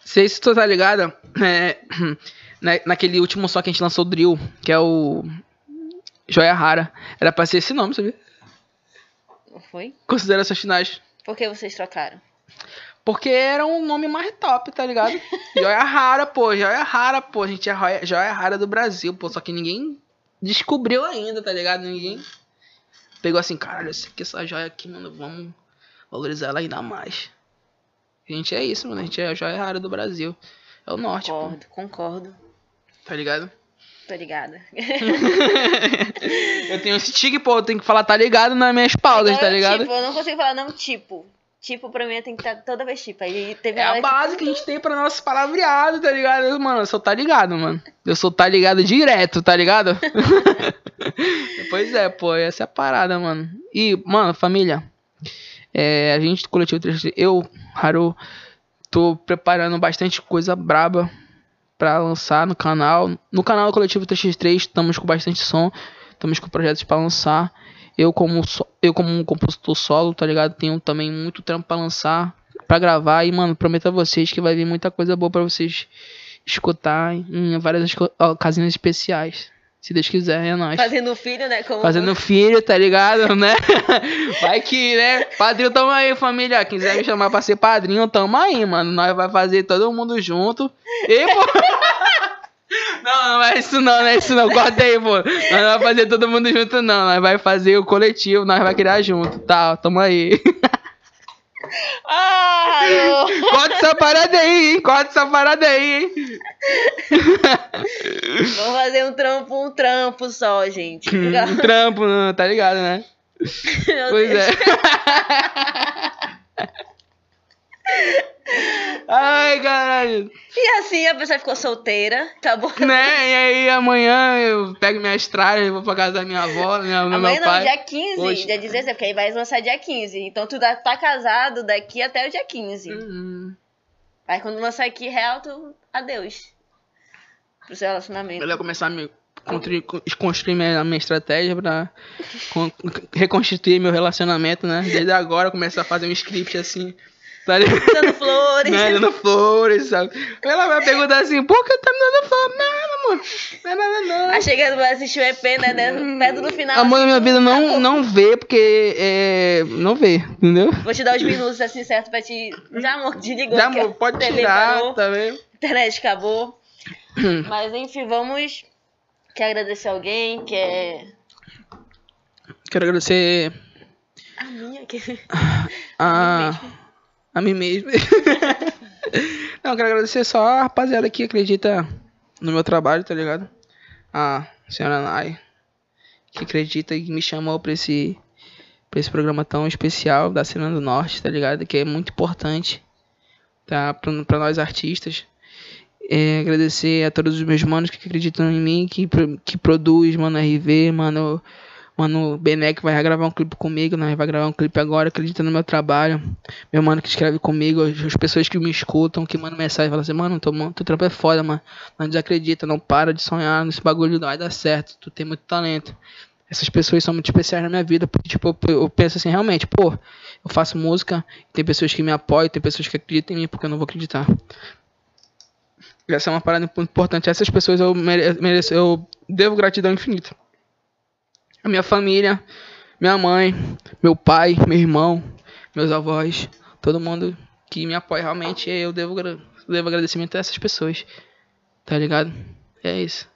Sei se tu tá ligado, é, né, naquele último só que a gente lançou o Drill, que é o Joia Rara. Era pra ser esse nome, sabia? Foi? Considerações finais. Por que vocês trocaram? Porque era um nome mais top, tá ligado? joia rara, pô, joia rara, pô. A gente é joia, joia rara do Brasil, pô. Só que ninguém descobriu ainda, tá ligado? Ninguém pegou assim, caralho, essa, aqui, essa joia aqui, mano, vamos valorizar ela ainda mais. A gente é isso, mano. A gente é a joia rara do Brasil. É o norte, concordo, pô. Concordo, Tá ligado? Tô ligada. eu tenho esse tique, pô, eu tenho que falar tá ligado nas minhas pausas, tá ligado? Tipo, eu não consigo falar não tipo. Tipo, pra mim tem que estar toda vez tipo. Aí teve é a base que a gente tem pra nosso palavreado, tá ligado? Mano, eu sou tá ligado, mano. Eu sou tá ligado direto, tá ligado? pois é, pô, essa é a parada, mano. E, mano, família, é, a gente do Coletivo 3 eu, Haru, tô preparando bastante coisa braba para lançar no canal. No canal Coletivo 3x3 estamos com bastante som, estamos com projetos para lançar. Eu como eu como um compositor solo, tá ligado? Tenho também muito trampo para lançar, para gravar e mano, prometo a vocês que vai vir muita coisa boa para vocês escutar em várias ocasiões especiais. Se Deus quiser, é nóis. Fazendo filho, né? Como... Fazendo filho, tá ligado, né? Vai que, né? Padrinho, tamo aí, família. Quem quiser me chamar pra ser padrinho, tamo aí, mano. Nós vai fazer todo mundo junto. E, pô... Não, não é isso não, não é isso não. Corta aí, pô. Nós não vai fazer todo mundo junto, não. Nós vai fazer o coletivo, nós vai criar junto. Tá, tamo aí. Ah, Corta essa parada aí, hein? Corta essa parada aí, hein? Vamos fazer um trampo, um trampo só, gente. um trampo, tá ligado, né? Meu pois Deus. é. Ai, caralho. E assim a pessoa ficou solteira, acabou. Né? E aí amanhã eu pego minhas tralhas, vou pra casa da minha avó, minha, amanhã meu não, pai. dia 15, Poxa. dia 16, porque aí vai lançar dia 15. Então tu tá casado daqui até o dia 15. Uhum. Aí quando lançar aqui real, tu. Adeus. Pro seu relacionamento. Vai começar a me construir minha, minha estratégia pra reconstituir meu relacionamento, né? Desde agora começar a fazer um script assim. Tá dando flores. Né, dando flores, sabe? Ela vai perguntar assim, por que tá me dando flores? Nada, amor. Não é nada, não. Aí chega, vai assistir o EP, né? né perto do final. Amor assim, da minha vida não, não vê, porque é. Não vê, entendeu? Vou te dar os minutos assim certo pra te. Já, amor, desligou. Já, amor, pode tirar, parou, tá vendo? Internet acabou. Mas enfim, vamos. Quer agradecer alguém? Quer. Quero agradecer. A minha, que. A. a mim mesmo. Não, quero agradecer só a rapaziada que acredita no meu trabalho, tá ligado? A senhora Nai, que acredita e me chamou pra esse, pra esse programa tão especial da Cena do Norte, tá ligado? Que é muito importante tá? pra, pra nós artistas. É, agradecer a todos os meus manos que acreditam em mim, que, que produz, mano, RV, mano, Mano, Benek vai gravar um clipe comigo, né? Vai gravar um clipe agora, acredita no meu trabalho. Meu mano que escreve comigo, as pessoas que me escutam, que mandam mensagem, falam assim, mano, teu, teu trampo é foda, mano. Não desacredita, não para de sonhar nesse bagulho, não vai dar certo. Tu tem muito talento. Essas pessoas são muito especiais na minha vida, porque, tipo, eu, penso assim, realmente, pô, eu faço música, tem pessoas que me apoiam, tem pessoas que acreditam em mim, porque eu não vou acreditar. Essa é uma parada importante. Essas pessoas eu mereço, eu devo gratidão infinita a minha família, minha mãe, meu pai, meu irmão, meus avós, todo mundo que me apoia realmente, eu devo, devo agradecimento a essas pessoas. Tá ligado? É isso.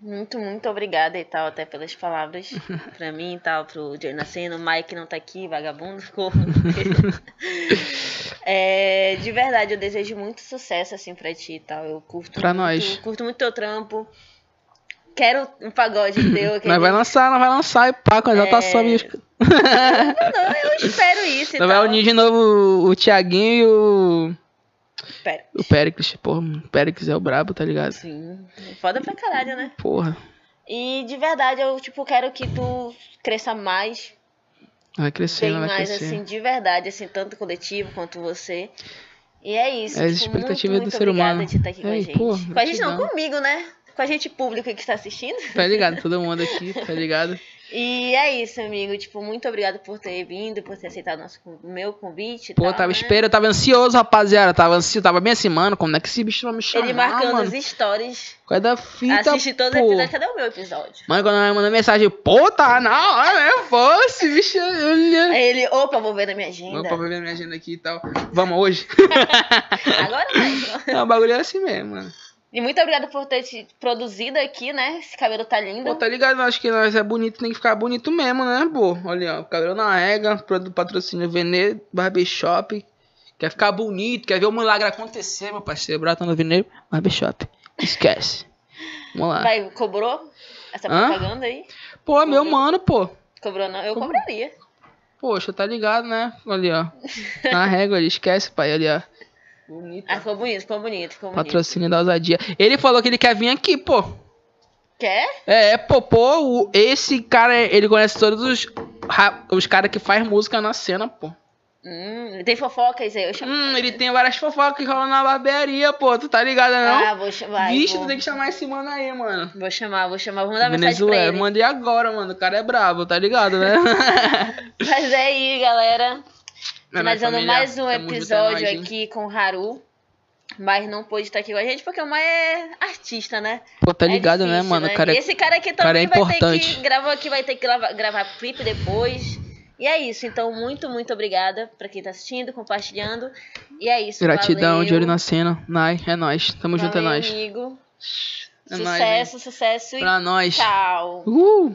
Muito, muito obrigada e tal, até pelas palavras pra mim e tal, pro Joey Nascendo. O Mike não tá aqui, vagabundo, ficou. é, de verdade, eu desejo muito sucesso, assim, pra ti e tal. Eu curto pra muito, nós. curto muito teu trampo quero um pagode teu. Mas vai lançar, não vai lançar, e pá, quando é... já tá só Não, não, eu espero isso. Não vai unir de novo o Thiaguinho e o. Péricles. O Péricles, porra, o Péricles é o brabo, tá ligado? Sim. Foda pra caralho, né? Porra. E de verdade, eu, tipo, quero que tu cresça mais. Vai crescer, bem vai mais, crescer. assim, de verdade, assim, tanto coletivo quanto você. E é isso. É a tipo, expectativa muito, do muito ser obrigada humano. de estar aqui com a Ei, gente. pô, com a gente não, comigo, né? Com a gente público que está assistindo. Tá ligado? Todo mundo aqui, tá ligado? E é isso, amigo. Tipo, muito obrigada por ter vindo, por ter aceitado nosso, o meu convite. Pô, tal, tava né? esperando, eu tava ansioso, rapaziada. Tava ansioso, tava bem assim, mano, como é que esse bicho vai me chamar, Ele marcando mano? as stories. Qual é da fita, Assiste todos os episódios. Cadê o meu episódio? Mano, quando ela mandou mensagem, pô, tá na hora, né? Fosse, bicho, olha. Aí ele, opa, vou ver na minha agenda. Vamos pra ver minha agenda aqui e tal. Vamos hoje? Agora vai. então. Não, o bagulho é assim mesmo, mano. E muito obrigada por ter te produzido aqui, né? Esse cabelo tá lindo. Pô, tá ligado? Eu acho que nós é bonito, tem que ficar bonito mesmo, né, pô? Olha, ó, cabelo na rega, produto patrocínio Venê, Barbershop. Quer ficar bonito, quer ver o milagre acontecer, meu parceiro. Brota no Venê, Barbershop. Esquece. Vamos lá. Vai, cobrou essa Hã? propaganda aí? Pô, é meu Cobrou. mano, pô. Cobrou não? Eu cobraria. Poxa, tá ligado, né? Ali, ó. Na régua ali, esquece, pai. Ali, ó. Bonito. Ah, ficou bonito, ficou bonito, ficou bonito. Patrocínio da ousadia. Ele falou que ele quer vir aqui, pô. Quer? É, pô, pô, o- esse cara, ele conhece todos os, os caras que faz música na cena, pô. Hum, tem fofocas aí, eu chamo. Hum, ele tem várias fofocas que rolam na barbearia, pô. Tu tá ligado, não? Ah, vou chamar. Vixe, vou, tu tem que chamar esse mano aí, mano. vou chamar, vou chamar. Vamos dar mensagem pra Venezuela, ele. mandei agora, mano. O cara é brabo, tá ligado, né? Mas é aí, galera. Finalizando mais um é episódio hein? aqui com o Haru. Mas não pôde estar aqui com a gente porque o Mai é artista, né? Pô, tá É ligado, né, difícil, mano? O cara E é... esse cara aqui cara é também vai ter importante. que gravou aqui, vai ter que gravar, gravar clipe depois. E é isso. Então, muito, muito obrigada pra quem tá assistindo, compartilhando. E é isso. Gratidão, valeu. de olho na cena. Nai, é nóis. Tamo junto, é Valeu, nóis. amigo. É nóis, sucesso, sucesso e Pra nós. tchau. Uh!